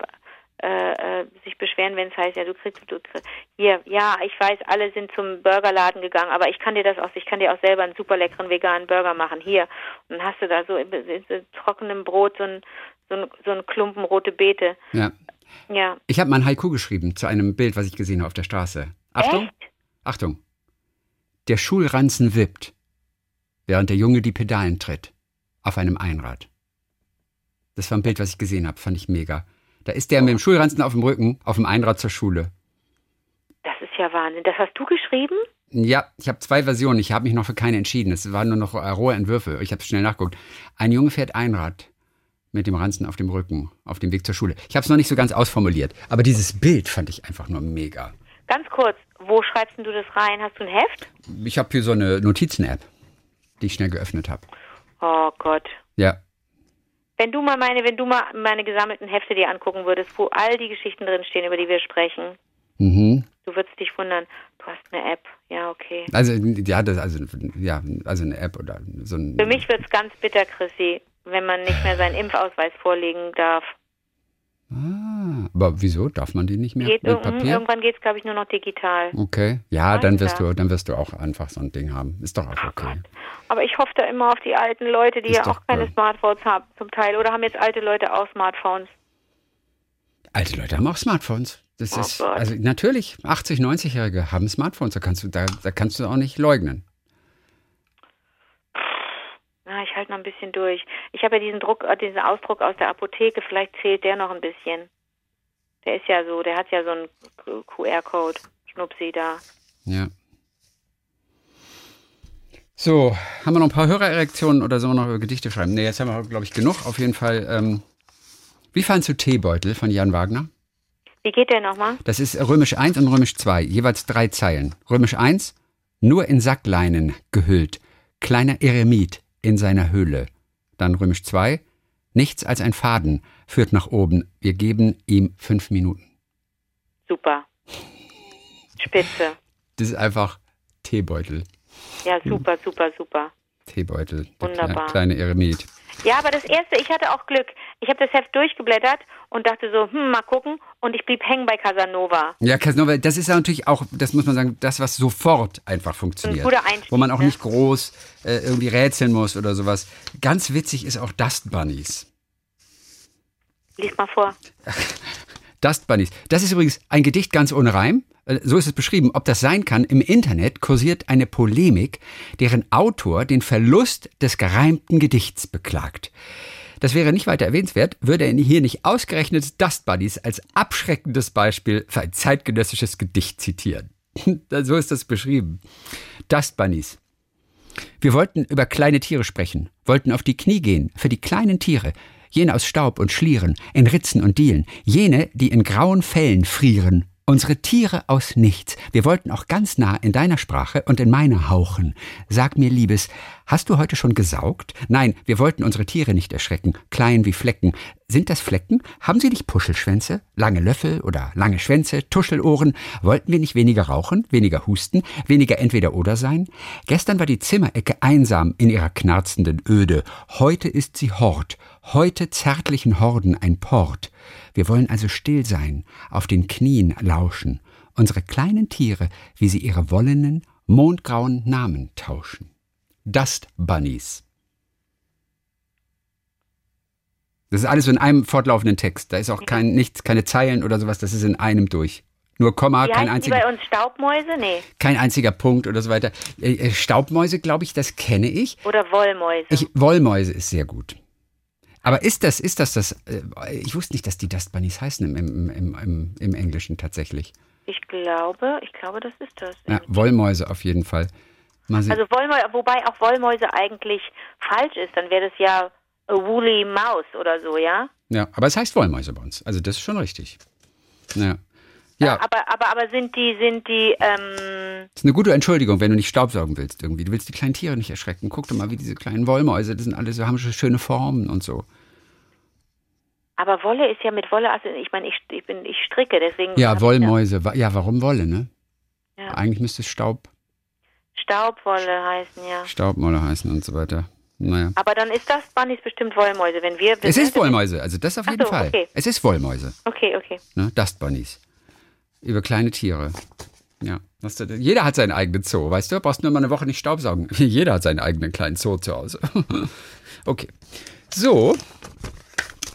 äh, äh, sich beschweren, wenn es heißt, ja, du kriegst, du kriegst, hier, ja, ich weiß, alle sind zum Burgerladen gegangen, aber ich kann dir das auch, ich kann dir auch selber einen super leckeren veganen Burger machen, hier. Und dann hast du da so in, in, in trockenem Brot so ein, so ein, so ein Klumpen rote Beete. ja. Ja. Ich habe mal ein Haiku geschrieben zu einem Bild, was ich gesehen habe auf der Straße. Achtung, Echt? Achtung. Der Schulranzen wippt, während der Junge die Pedalen tritt, auf einem Einrad. Das war ein Bild, was ich gesehen habe, fand ich mega. Da ist der mit dem Schulranzen auf dem Rücken, auf dem Einrad zur Schule. Das ist ja Wahnsinn. Das hast du geschrieben? Ja, ich habe zwei Versionen. Ich habe mich noch für keine entschieden. Es waren nur noch äh, rohe Entwürfe. Ich habe schnell nachgeguckt. Ein Junge fährt Einrad mit dem Ranzen auf dem Rücken, auf dem Weg zur Schule. Ich habe es noch nicht so ganz ausformuliert, aber dieses Bild fand ich einfach nur mega. Ganz kurz, wo schreibst denn du das rein? Hast du ein Heft? Ich habe hier so eine Notizen-App, die ich schnell geöffnet habe. Oh Gott. Ja, Wenn du mal meine, wenn du mal meine gesammelten Hefte dir angucken würdest, wo all die Geschichten drinstehen, über die wir sprechen, mhm. du würdest dich wundern, du hast eine App. Ja, okay. Also ja, das also ja, also eine App oder so ein. Für mich wird's ganz bitter, Chrissy, wenn man nicht mehr seinen Impfausweis vorlegen darf. Ah, aber wieso darf man die nicht mehr Geht mit Papier? irgendwann geht's, glaube ich, nur noch digital. Okay, ja, dann wirst ja. du, dann wirst du auch einfach so ein Ding haben. Ist doch auch okay. Aber ich hoffe da immer auf die alten Leute, die Ist ja auch keine cool. Smartphones haben zum Teil. Oder haben jetzt alte Leute auch Smartphones? Alte Leute haben auch Smartphones. Das Oh ist Gott. also natürlich 80, 90-Jährige haben Smartphones. Da kannst du da, da kannst du auch nicht leugnen. Na, ich halte noch ein bisschen durch. Ich habe ja diesen Druck, äh, diesen Ausdruck aus der Apotheke. Vielleicht zählt der noch ein bisschen. Der ist ja so, der hat ja so einen QR-Code. Schnupsi da. Ja. So, haben wir noch ein paar Hörererektionen oder so noch über Gedichte schreiben? Nee, jetzt haben wir, glaube ich, genug. Auf jeden Fall. Ähm, wie fandst du Teebeutel von Jan Wagner? Wie geht der nochmal? Das ist Römisch 1 und Römisch 2, jeweils drei Zeilen. Römisch 1, nur in Sackleinen gehüllt, kleiner Eremit in seiner Höhle. Dann Römisch 2, nichts als ein Faden führt nach oben. Wir geben ihm fünf Minuten. Super. Spitze. Das ist einfach Teebeutel. Ja, super, super, super. Teebeutel, der Wunderbar. kle- kleine Eremit. Ja, aber das erste, ich hatte auch Glück. Ich habe das Heft durchgeblättert und dachte so, hm, mal gucken. Und ich blieb hängen bei Casanova. Ja, Casanova, das ist ja natürlich auch, das muss man sagen, das, was sofort einfach funktioniert. guter Einstieg, Wo man auch ne? nicht groß äh, irgendwie rätseln muss oder sowas. Ganz witzig ist auch Dust Bunnies. Lies mal vor. (laughs) Dust Bunnies. Das ist übrigens ein Gedicht ganz ohne Reim. Äh, So ist es beschrieben. Ob das sein kann, im Internet kursiert eine Polemik, deren Autor den Verlust des gereimten Gedichts beklagt. Das wäre nicht weiter erwähnenswert, würde er hier nicht ausgerechnet Dust Bunnies als abschreckendes Beispiel für ein zeitgenössisches Gedicht zitieren. (laughs) so ist das beschrieben. Dust Bunnies. Wir wollten über kleine Tiere sprechen, wollten auf die Knie gehen für die kleinen Tiere, jene aus Staub und Schlieren, in Ritzen und Dielen, jene, die in grauen Fellen frieren, unsere Tiere aus nichts. Wir wollten auch ganz nah in deiner Sprache und in meiner hauchen. Sag mir, Liebes, hast du heute schon gesaugt? Nein, wir wollten unsere Tiere nicht erschrecken, klein wie Flecken. Sind das Flecken? Haben sie nicht Puschelschwänze, lange Löffel oder lange Schwänze, Tuschelohren? Wollten wir nicht weniger rauchen, weniger husten, weniger entweder oder sein? Gestern war die Zimmerecke einsam in ihrer knarzenden Öde. Heute ist sie Hort. Heute zärtlichen Horden ein Port. Wir wollen also still sein, auf den Knien lauschen, unsere kleinen Tiere, wie sie ihre wollenen, mondgrauen Namen tauschen. Dust Bunnies. Das ist alles so in einem fortlaufenden Text. Da ist auch kein, nichts, keine Zeilen oder sowas, das ist in einem durch. Nur Komma, Wie kein heißen die einziger, bei uns Staubmäuse? Nee. kein einziger Punkt oder so weiter. Äh, äh, Staubmäuse, glaube ich, das kenne ich. Oder Wollmäuse. ich. Wollmäuse ist sehr gut. Aber ist das, ist das das, äh, ich wusste nicht, dass die Dust Bunnies heißen im, im, im, im, im Englischen tatsächlich. Ich glaube, ich glaube, das ist das. Ja, Wollmäuse auf jeden Fall. Also Wollmäuse, wobei auch Wollmäuse eigentlich falsch ist, dann wäre das ja a woolly mouse oder so, ja? ja, aber es heißt Wollmäuse bei uns. Also das ist schon richtig. Ja. Ja, Aber, aber, aber sind die, sind die, ähm, ist eine gute Entschuldigung, wenn du nicht Staubsaugen willst irgendwie. Du willst die kleinen Tiere nicht erschrecken. Guck doch mal, wie diese kleinen Wollmäuse, das sind alle so, haben schon schöne Formen und so. aber Wolle ist ja mit Wolle, also ich meine, ich, ich bin, ich stricke, deswegen. Ja, Wollmäuse. Wa- Ja, warum Wolle, ne? Ja. Eigentlich müsste es Staub, Staubwolle heißen, ja. Staubmolle heißen und so weiter. Naja. Aber dann ist das Bunnies bestimmt Wollmäuse, wenn wir. Es ist Wollmäuse, also das auf jeden so, Fall. okay. Es ist Wollmäuse, Okay, okay. ne? Dust Bunnies. Über kleine Tiere. Ja. Jeder hat seinen eigenen Zoo, weißt du? Brauchst nur mal eine Woche nicht Staubsaugen. (laughs) Jeder hat seinen eigenen kleinen Zoo zu Hause. (laughs) okay. So.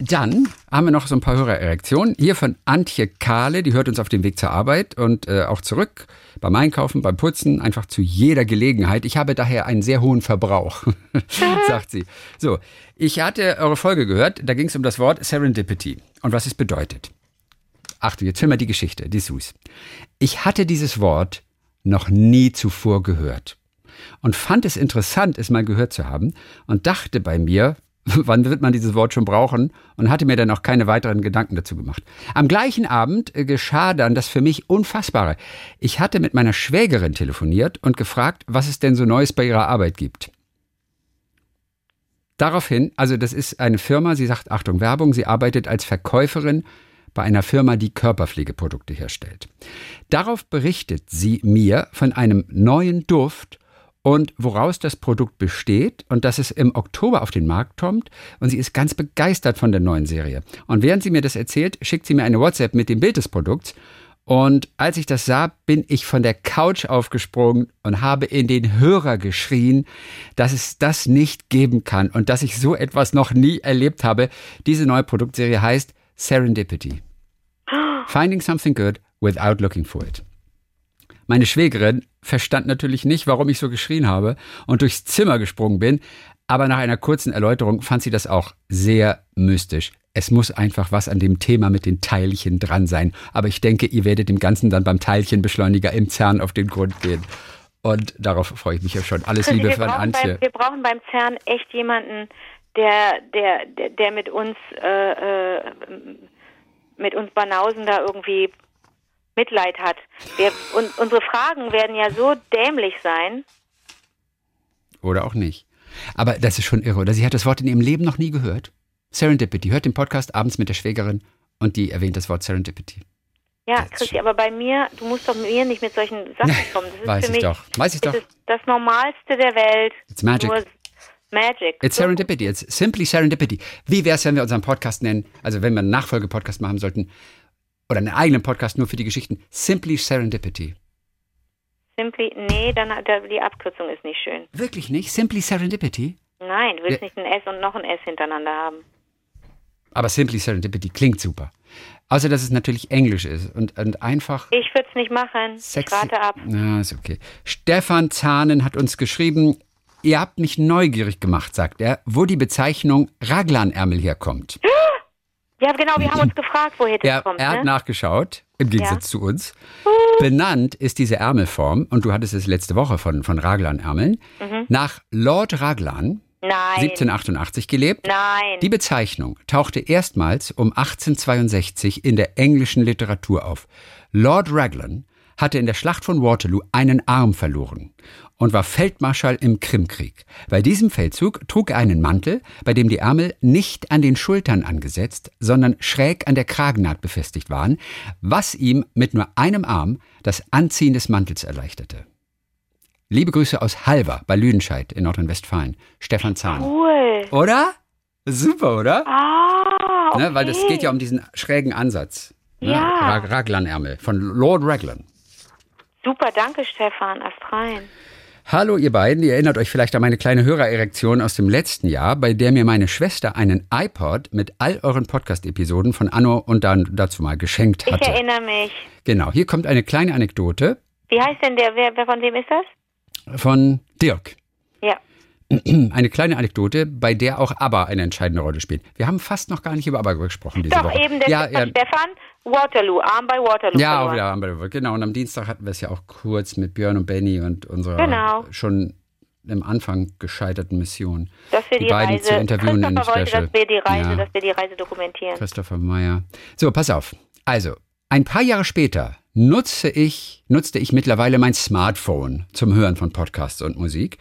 Dann haben wir noch so ein paar Hörererektionen. Hier von Antje Kahle, die hört uns auf dem Weg zur Arbeit und äh, auch zurück beim Einkaufen, beim Putzen, einfach zu jeder Gelegenheit. Ich habe daher einen sehr hohen Verbrauch, (laughs) sagt sie. So, ich hatte eure Folge gehört, da ging es um das Wort Serendipity und was es bedeutet. Achtung, jetzt hören wir die Geschichte, die Sus. Ich hatte dieses Wort noch nie zuvor gehört und fand es interessant, es mal gehört zu haben und dachte bei mir, (laughs) wann wird man dieses Wort schon brauchen und hatte mir dann auch keine weiteren Gedanken dazu gemacht. Am gleichen Abend äh, geschah dann das für mich Unfassbare. Ich hatte mit meiner Schwägerin telefoniert und gefragt, was es denn so Neues bei ihrer Arbeit gibt. Daraufhin, also das ist eine Firma, sie sagt, Achtung, Werbung, sie arbeitet als Verkäuferin bei einer Firma, die Körperpflegeprodukte herstellt. Darauf berichtet sie mir von einem neuen Duft und woraus das Produkt besteht und dass es im Oktober auf den Markt kommt und sie ist ganz begeistert von der neuen Serie. Und während sie mir das erzählt, schickt sie mir eine WhatsApp mit dem Bild des Produkts und als ich das sah, bin ich von der Couch aufgesprungen und habe in den Hörer geschrien, dass es das nicht geben kann und dass ich so etwas noch nie erlebt habe. Diese neue Produktserie heißt Serendipity. (gasps) Finding something good without looking for it. Meine Schwägerin verstand natürlich nicht, warum ich so geschrien habe und durchs Zimmer gesprungen bin, aber nach einer kurzen Erläuterung fand sie das auch sehr mystisch. Es muss einfach was an dem Thema mit den Teilchen dran sein. Aber ich denke, ihr werdet dem Ganzen dann beim Teilchenbeschleuniger im CERN auf den Grund gehen. Und darauf freue ich mich ja schon. Alles Liebe von Antje. beim, wir brauchen beim CERN echt jemanden, der, der, der, der mit uns, äh, äh, mit uns Banausen da irgendwie Mitleid hat. Wir, und unsere Fragen werden ja so dämlich sein. Oder auch nicht. Aber das ist schon irre, oder? Sie hat das Wort in ihrem Leben noch nie gehört. Serendipity. Hört den Podcast abends mit der Schwägerin und die erwähnt das Wort Serendipity. Ja, Das ist Christi, aber bei mir, du musst doch mir nicht mit solchen Sachen kommen. Das ist Weiß für ich mich doch. Weiß ich das doch. ist das Normalste der Welt. It's magic. Magic. It's So- Serendipity. It's simply Serendipity. Wie wäre es, wenn wir unseren Podcast nennen, also wenn wir einen Nachfolgepodcast machen sollten, oder einen eigenen Podcast nur für die Geschichten, Simply Serendipity. Simply, nee, dann da, die Abkürzung ist nicht schön. Wirklich nicht? Simply Serendipity? Nein, du willst Ja. nicht ein S und noch ein S hintereinander haben. Aber Simply Serendipity klingt super. Außer, dass es natürlich Englisch ist und, und einfach Ich würde es nicht machen. sexy. Ich warte ab. Ja, ist okay. Stefan Zahnen hat uns geschrieben, ihr habt mich neugierig gemacht, sagt er, wo die Bezeichnung Raglanärmel herkommt. (gasps) Ja, genau, wir haben (clears throat) uns gefragt, woher das Er, kommt. er hat ne? nachgeschaut, im Gegensatz zu uns. Benannt ist diese Ärmelform, und du hattest es letzte Woche von, von Raglan-Ärmeln, Mhm. nach Lord Raglan, Nein. 1788 gelebt. Nein. Die Bezeichnung tauchte erstmals um 1862 in der englischen Literatur auf. Lord Raglan hatte in der Schlacht von Waterloo einen Arm verloren und war Feldmarschall im Krimkrieg. Bei diesem Feldzug trug er einen Mantel, bei dem die Ärmel nicht an den Schultern angesetzt, sondern schräg an der Kragennaht befestigt waren, was ihm mit nur einem Arm das Anziehen des Mantels erleichterte. Liebe Grüße aus Halver bei Lüdenscheid in Nordrhein-Westfalen. Stefan Zahn. cool. Oder? Super, oder? Ah, okay. Ne, weil das geht ja um diesen schrägen Ansatz. Ne? Ja. Rag Raglanärmel von Lord Raglan. Super, danke Stefan, Astrein. Hallo ihr beiden, ihr erinnert euch vielleicht an meine kleine Hörererektion aus dem letzten Jahr, bei der mir meine Schwester einen iPod mit all euren Podcast-Episoden von Anno und dann dazu mal geschenkt hatte. Ich erinnere mich. Genau, hier kommt eine kleine Anekdote. Wie heißt denn der, wer, wer von wem ist das? Von Dirk. Eine kleine Anekdote, bei der auch ABBA eine entscheidende Rolle spielt. Wir haben fast noch gar nicht über ABBA gesprochen diese Doch, Woche. eben der ja, ja. Stefan, Waterloo, Arm bei Waterloo. ja, auch wieder Arm bei Waterloo. Genau, und am Dienstag hatten wir es ja auch kurz mit Björn und Benny und unserer Genau. schon im Anfang gescheiterten Mission. Dass wir die, beiden Reise, zu interviewen in Christopher wollte, Special. dass wir die Reise, Ja. dass wir die Reise dokumentieren. Christopher Meyer. So, pass auf. Also, ein paar Jahre später nutze ich, nutzte ich mittlerweile mein Smartphone zum Hören von Podcasts und Musik.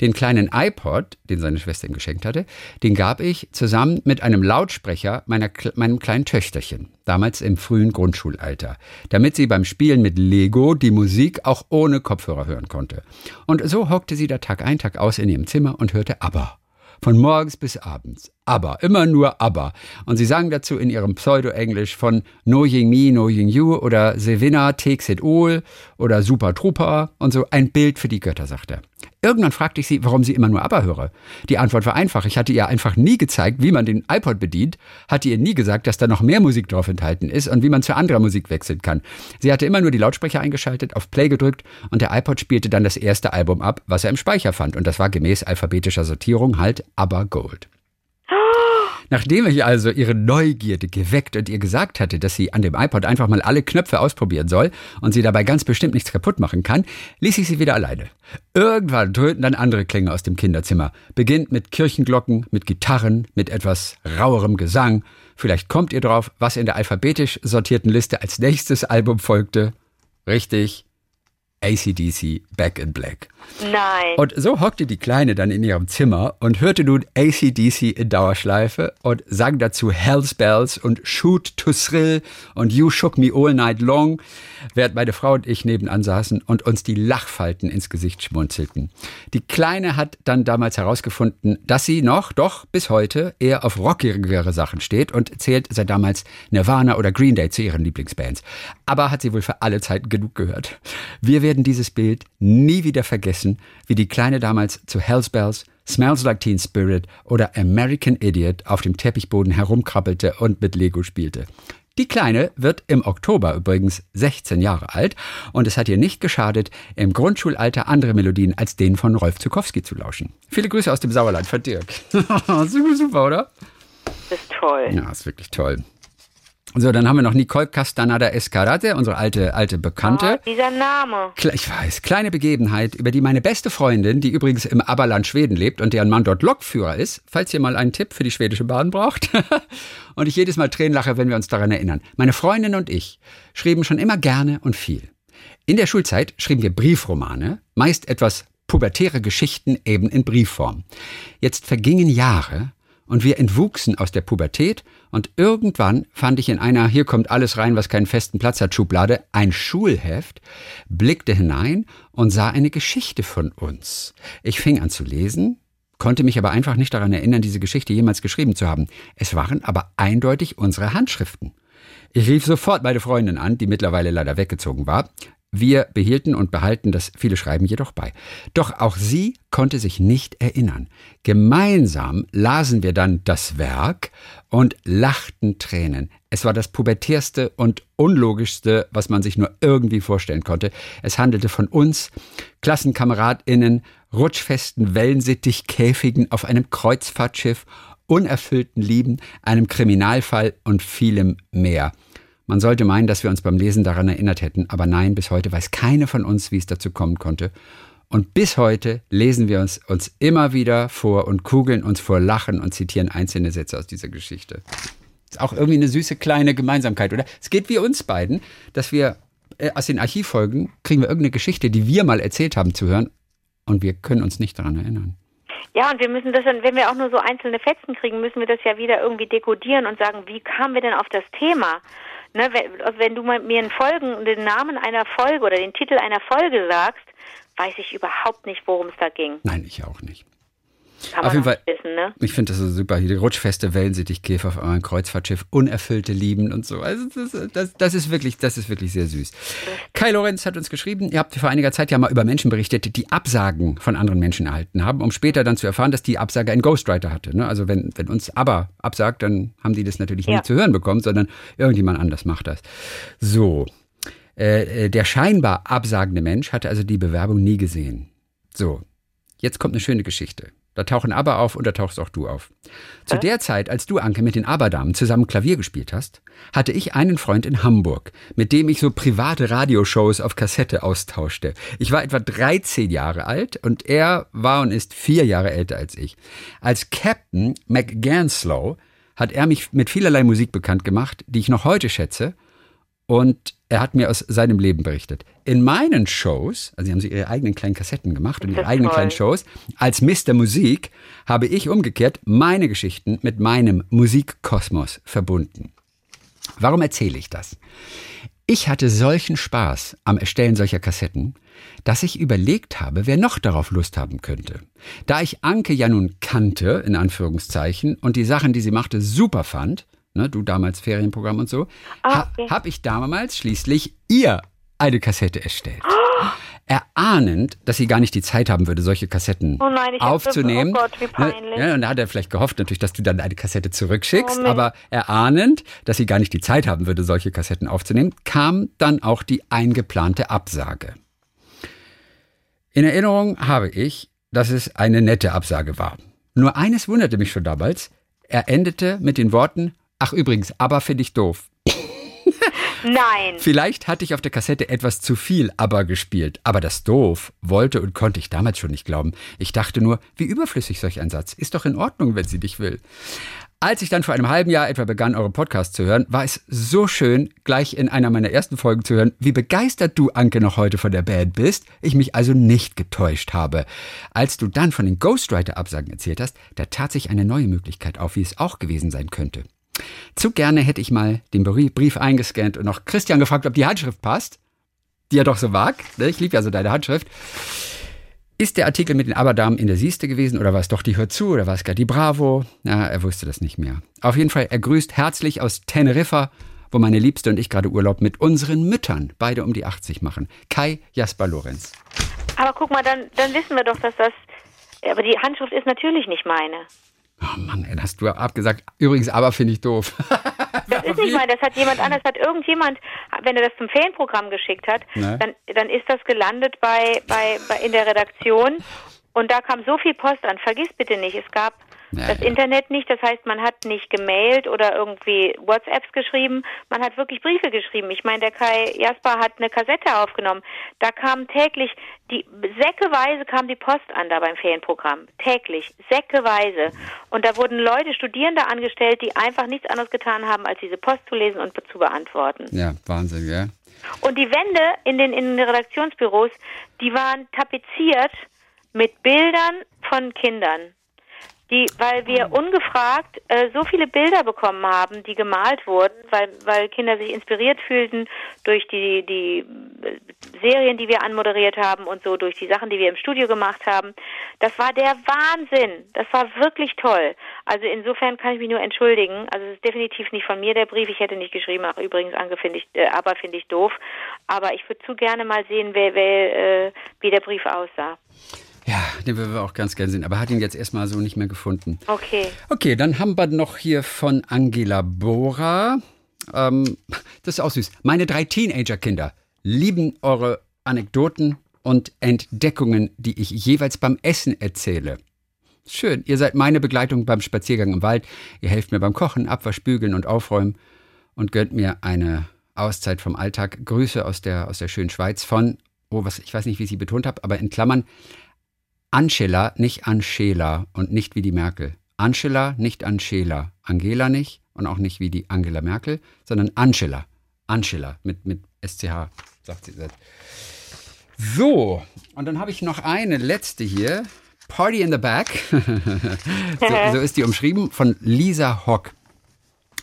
Den kleinen iPod, den seine Schwester ihm geschenkt hatte, den gab ich zusammen mit einem Lautsprecher meiner, meinem kleinen Töchterchen, damals im frühen Grundschulalter, damit sie beim Spielen mit Lego die Musik auch ohne Kopfhörer hören konnte. Und so hockte sie da Tag ein, Tag aus in ihrem Zimmer und hörte ABBA. Von morgens bis abends. Aber, immer nur aber. Und sie sang dazu in ihrem Pseudo-Englisch von Knowing Me, Knowing You oder Sevina takes it all oder Super Trooper und so ein Bild für die Götter, sagt er. Irgendwann fragte ich sie, warum sie immer nur aber höre. Die Antwort war einfach. Ich hatte ihr einfach nie gezeigt, wie man den iPod bedient, hatte ihr nie gesagt, dass da noch mehr Musik drauf enthalten ist und wie man zu anderer Musik wechseln kann. Sie hatte immer nur die Lautsprecher eingeschaltet, auf Play gedrückt und der iPod spielte dann das erste Album ab, was er im Speicher fand. Und das war gemäß alphabetischer Sortierung halt aber Gold. Nachdem ich also ihre Neugierde geweckt und ihr gesagt hatte, dass sie an dem iPod einfach mal alle Knöpfe ausprobieren soll und sie dabei ganz bestimmt nichts kaputt machen kann, ließ ich sie wieder alleine. Irgendwann dröhnten dann andere Klänge aus dem Kinderzimmer. Beginnt mit Kirchenglocken, mit Gitarren, mit etwas rauerem Gesang. Vielleicht kommt ihr drauf, was in der alphabetisch sortierten Liste als nächstes Album folgte. Richtig. ACDC Back in Black. Nein. Und so hockte die Kleine dann in ihrem Zimmer und hörte nun ACDC in Dauerschleife und sang dazu Hell's Bells und Shoot to Thrill und You Shook Me All Night Long, während meine Frau und ich nebenan saßen und uns die Lachfalten ins Gesicht schmunzelten. Die Kleine hat dann damals herausgefunden, dass sie noch, doch bis heute, eher auf rockigere Sachen steht und zählt seit damals Nirvana oder Green Day zu ihren Lieblingsbands. Aber hat sie wohl für alle Zeiten genug gehört. Wir werden dieses Bild nie wieder vergessen, wie die Kleine damals zu Hell's Bells, Smells Like Teen Spirit oder American Idiot auf dem Teppichboden herumkrabbelte und mit Lego spielte. Die Kleine wird im Oktober übrigens 16 Jahre alt und es hat ihr nicht geschadet, im Grundschulalter andere Melodien als den von Rolf Zukowski zu lauschen. Viele Grüße aus dem Sauerland von Dirk. super, (laughs) super, oder? Das ist toll. Ja, ist wirklich toll. So, dann haben wir noch Nicole Castaneda Escarate, unsere alte, alte Bekannte. Oh, dieser Name. Ich weiß, kleine Begebenheit, über die meine beste Freundin, die übrigens im Aberland Schweden lebt und deren Mann dort Lokführer ist, falls ihr mal einen Tipp für die schwedische Bahn braucht. (laughs) und ich jedes Mal Tränen lache, wenn wir uns daran erinnern. Meine Freundin und ich schrieben schon immer gerne und viel. In der Schulzeit schrieben wir Briefromane, meist etwas pubertäre Geschichten eben in Briefform. Jetzt vergingen Jahre und wir entwuchsen aus der Pubertät und irgendwann fand ich in einer Hier kommt alles rein, was keinen festen Platz hat Schublade ein Schulheft, blickte hinein und sah eine Geschichte von uns. Ich fing an zu lesen, konnte mich aber einfach nicht daran erinnern, diese Geschichte jemals geschrieben zu haben. Es waren aber eindeutig unsere Handschriften. Ich rief sofort meine Freundin an, die mittlerweile leider weggezogen war. Wir behielten und behalten das viele Schreiben jedoch bei. Doch auch sie konnte sich nicht erinnern. Gemeinsam lasen wir dann das Werk und lachten Tränen. Es war das pubertärste und unlogischste, was man sich nur irgendwie vorstellen konnte. Es handelte von uns, KlassenkameradInnen, rutschfesten Wellensittichkäfigen auf einem Kreuzfahrtschiff, unerfüllten Lieben, einem Kriminalfall und vielem mehr. Man sollte meinen, dass wir uns beim Lesen daran erinnert hätten, aber nein, bis heute weiß keine von uns, wie es dazu kommen konnte. Und bis heute lesen wir uns, uns immer wieder vor und kugeln uns vor Lachen und zitieren einzelne Sätze aus dieser Geschichte. Ist auch irgendwie eine süße kleine Gemeinsamkeit, oder? Es geht wie uns beiden, dass wir äh, aus den Archivfolgen kriegen wir irgendeine Geschichte, die wir mal erzählt haben, zu hören und wir können uns nicht daran erinnern. Ja, und wir müssen das dann, wenn wir auch nur so einzelne Fetzen kriegen, müssen wir das ja wieder irgendwie dekodieren und sagen, wie kamen wir denn auf das Thema? Ne, wenn, wenn du mir einen Folgen, den Namen einer Folge oder den Titel einer Folge sagst, weiß ich überhaupt nicht, worum es da ging. Nein, ich auch nicht. Kann Auf jeden Fall. wissen, ne? Ich finde das so super. Die rutschfeste Wellensittichkäfer auf einem Kreuzfahrtschiff, unerfüllte Lieben und so. Also das, das, das, ist wirklich, das ist wirklich sehr süß. Kai Lorenz hat uns geschrieben, ihr habt vor einiger Zeit ja mal über Menschen berichtet, die Absagen von anderen Menschen erhalten haben, um später dann zu erfahren, dass die Absage ein Ghostwriter hatte. Ne? Also wenn, wenn uns aber absagt, dann haben die das natürlich ja. nie zu hören bekommen, sondern irgendjemand anders macht das. So. Äh, äh der scheinbar absagende Mensch hatte also die Bewerbung nie gesehen. So. Jetzt kommt eine schöne Geschichte. Da tauchen Aber auf und da tauchst auch du auf. Zu der Zeit, als du, Anke, mit den Aberdamen zusammen Klavier gespielt hast, hatte ich einen Freund in Hamburg, mit dem ich so private Radioshows auf Kassette austauschte. Ich war etwa 13 Jahre alt und er war und ist vier Jahre älter als ich. Als Captain McGanslow hat er mich mit vielerlei Musik bekannt gemacht, die ich noch heute schätze und er hat mir aus seinem Leben berichtet. In meinen Shows, also haben sie ihre eigenen kleinen Kassetten gemacht und ihre eigenen toll. kleinen Shows, als Mr. Musik habe ich umgekehrt meine Geschichten mit meinem Musikkosmos verbunden. Warum erzähle ich das? Ich hatte solchen Spaß am Erstellen solcher Kassetten, dass ich überlegt habe, wer noch darauf Lust haben könnte. Da ich Anke ja nun kannte, in Anführungszeichen, und die Sachen, die sie machte, super fand, ne, du damals Ferienprogramm und so, ah, okay. ha, habe ich damals schließlich ihr eine Kassette erstellt. Oh. (gasps) Erahnend, dass sie gar nicht die Zeit haben würde, solche Kassetten oh nein, aufzunehmen. oh Gott, ne. Ja, und da hat er vielleicht gehofft natürlich, dass du dann eine Kassette zurückschickst, oh, aber erahnend, dass sie gar nicht die Zeit haben würde, solche Kassetten aufzunehmen, kam dann auch die eingeplante Absage. In Erinnerung habe ich, dass es eine nette Absage war. Nur eines wunderte mich schon damals. Er endete mit den Worten, Ach übrigens, aber finde ich doof. Nein. Vielleicht hatte ich auf der Kassette etwas zu viel aber gespielt, aber das doof wollte und konnte ich damals schon nicht glauben. Ich dachte nur, wie überflüssig solch ein Satz. Ist doch in Ordnung, wenn sie dich will. Als ich dann vor einem halben Jahr etwa begann, eure Podcast zu hören, war es so schön, gleich in einer meiner ersten Folgen zu hören, wie begeistert du, Anke, noch heute von der Band bist. Ich mich also nicht getäuscht habe. Als du dann von den Ghostwriter-Absagen erzählt hast, da tat sich eine neue Möglichkeit auf, wie es auch gewesen sein könnte. Zu gerne hätte ich mal den Brief eingescannt und noch Christian gefragt, ob die Handschrift passt, die er doch so mag. Ne? Ich liebe ja so deine Handschrift. Ist der Artikel mit den Aberdamen in der Sieste gewesen oder war es doch die Hör zu oder war es gar die Bravo? Na, er wusste das nicht mehr. Auf jeden Fall, er grüßt herzlich aus Teneriffa, wo meine Liebste und ich gerade Urlaub mit unseren Müttern, beide um die 80 machen. Kai Jasper Lorenz. Aber guck mal, dann, dann wissen wir doch, dass das. Aber die Handschrift ist natürlich nicht meine. Oh Mann, ey, hast du abgesagt. Übrigens, aber finde ich doof. das ist nicht mein, das hat jemand anders, hat irgendjemand, wenn er das zum Ferienprogramm geschickt hat, ne? dann, dann ist das gelandet bei, bei, bei in der Redaktion und da kam so viel Post an. Vergiss bitte nicht, es gab ja, das ja. Internet nicht, das heißt, man hat nicht gemailt oder irgendwie WhatsApps geschrieben, man hat wirklich Briefe geschrieben. Ich meine, der Kai Jasper hat eine Kassette aufgenommen. Da kam täglich, die säckeweise kam die Post an da beim Ferienprogramm. Täglich, säckeweise. Und da wurden Leute, Studierende angestellt, die einfach nichts anderes getan haben, als diese Post zu lesen und zu beantworten. Ja, Wahnsinn, ja. Und die Wände in den, in den Redaktionsbüros, die waren tapeziert mit Bildern von Kindern die, weil wir ungefragt äh, so viele Bilder bekommen haben, die gemalt wurden, weil, weil Kinder sich inspiriert fühlten durch die, die Serien, die wir anmoderiert haben und so durch die Sachen, die wir im Studio gemacht haben. Das war der Wahnsinn. Das war wirklich toll. Also insofern kann ich mich nur entschuldigen. Also es ist definitiv nicht von mir der Brief. Ich hätte nicht geschrieben, ach übrigens, Anke finde ich, äh, aber finde ich doof. Aber ich würde zu gerne mal sehen, wer, wer, äh, wie der Brief aussah. Ja, den würden wir auch ganz gerne sehen, aber hat ihn jetzt erstmal so nicht mehr gefunden. Okay. Okay, dann haben wir noch hier von Angela Bora. Ähm, das ist auch süß. Meine drei Teenager-Kinder lieben eure Anekdoten und Entdeckungen, die ich jeweils beim Essen erzähle. Schön, ihr seid meine Begleitung beim Spaziergang im Wald. Ihr helft mir beim Kochen, Abwaschbügeln und Aufräumen und gönnt mir eine Auszeit vom Alltag. Grüße aus der, aus der schönen Schweiz von, oh, was, ich weiß nicht, wie ich sie betont habe, aber in Klammern, Angela, nicht Angela und nicht wie die Merkel. Angela, nicht Angela. Angela nicht und auch nicht wie die Angela Merkel, sondern Angela. Angela mit, mit SCH, sagt sie selbst. So, und dann habe ich noch eine letzte hier. Party in the Back. (laughs) so, so ist die umschrieben von Lisa Hock.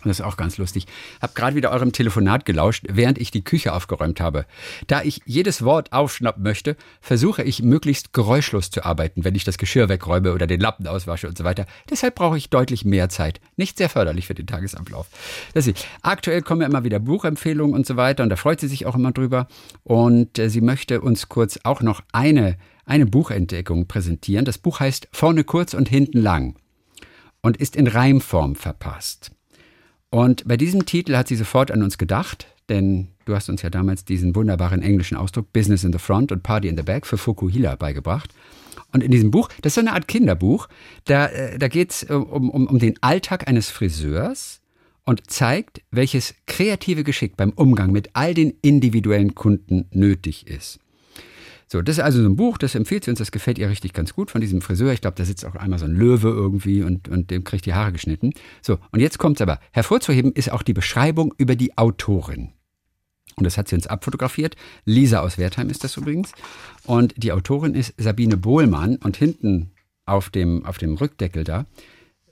Das ist auch ganz lustig. Hab gerade wieder eurem Telefonat gelauscht, während ich die Küche aufgeräumt habe. Da ich jedes Wort aufschnappen möchte, versuche ich möglichst geräuschlos zu arbeiten, wenn ich das Geschirr wegräume oder den Lappen auswasche und so weiter. Deshalb brauche ich deutlich mehr Zeit. Nicht sehr förderlich für den Tagesablauf. Das ist, aktuell kommen ja immer wieder Buchempfehlungen und so weiter und da freut sie sich auch immer drüber. Und äh, sie möchte uns kurz auch noch eine, eine Buchentdeckung präsentieren. Das Buch heißt Vorne kurz und hinten lang und ist in Reimform verpasst. Und bei diesem Titel hat sie sofort an uns gedacht, denn du hast uns ja damals diesen wunderbaren englischen Ausdruck Business in the Front und Party in the Back für Fukuhila beigebracht. Und in diesem Buch, das ist so eine Art Kinderbuch, da, äh, da geht es um, um, um den Alltag eines Friseurs und zeigt, welches kreative Geschick beim Umgang mit all den individuellen Kunden nötig ist. So, das ist also so ein Buch, das empfiehlt sie uns, das gefällt ihr richtig ganz gut von diesem Friseur. Ich glaube, da sitzt auch einmal so ein Löwe irgendwie und, und dem kriegt die Haare geschnitten. So, und jetzt kommt es aber. Hervorzuheben ist auch die Beschreibung über die Autorin. Und das hat sie uns abfotografiert. Lisa aus Wertheim ist das übrigens. Und die Autorin ist Sabine Bohlmann. Und hinten auf dem, auf dem Rückdeckel da,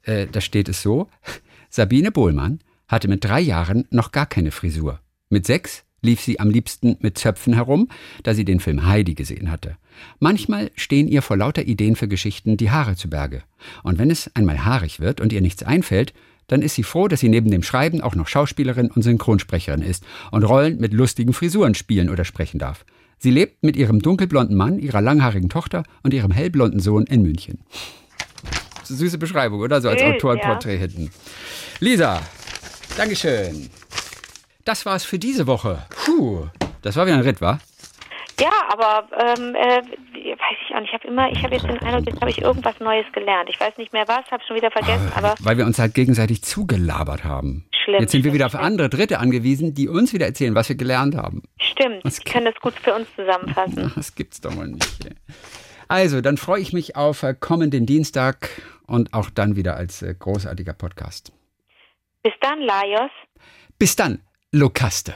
äh, da steht es so: (laughs) Sabine Bohlmann hatte mit drei Jahren noch gar keine Frisur. Mit sechs lief sie am liebsten mit Zöpfen herum, da sie den Film Heidi gesehen hatte. Manchmal stehen ihr vor lauter Ideen für Geschichten die Haare zu Berge. Und wenn es einmal haarig wird und ihr nichts einfällt, dann ist sie froh, dass sie neben dem Schreiben auch noch Schauspielerin und Synchronsprecherin ist und Rollen mit lustigen Frisuren spielen oder sprechen darf. Sie lebt mit ihrem dunkelblonden Mann, ihrer langhaarigen Tochter und ihrem hellblonden Sohn in München. Süße Beschreibung, oder? So als Autorenporträt ja. hinten. Lisa, Dankeschön. Das war's für diese Woche. Puh, das war wieder ein Ritt, wa? Ja, aber ähm, äh, weiß ich auch nicht. Ich habe immer, ich habe jetzt den Eindruck, jetzt habe ich irgendwas Neues gelernt. Ich weiß nicht mehr was, habe schon wieder vergessen, aber, weil wir uns halt gegenseitig zugelabert haben. Schlimm. Jetzt sind wir wieder auf andere Dritte angewiesen, die uns wieder erzählen, was wir gelernt haben. Stimmt. Das können das gut für uns zusammenfassen. (laughs) Das gibt's doch mal nicht. Also, dann freue ich mich auf äh, kommenden Dienstag und auch dann wieder als äh, großartiger Podcast. Bis dann, Lajos. Bis dann. Lokaste.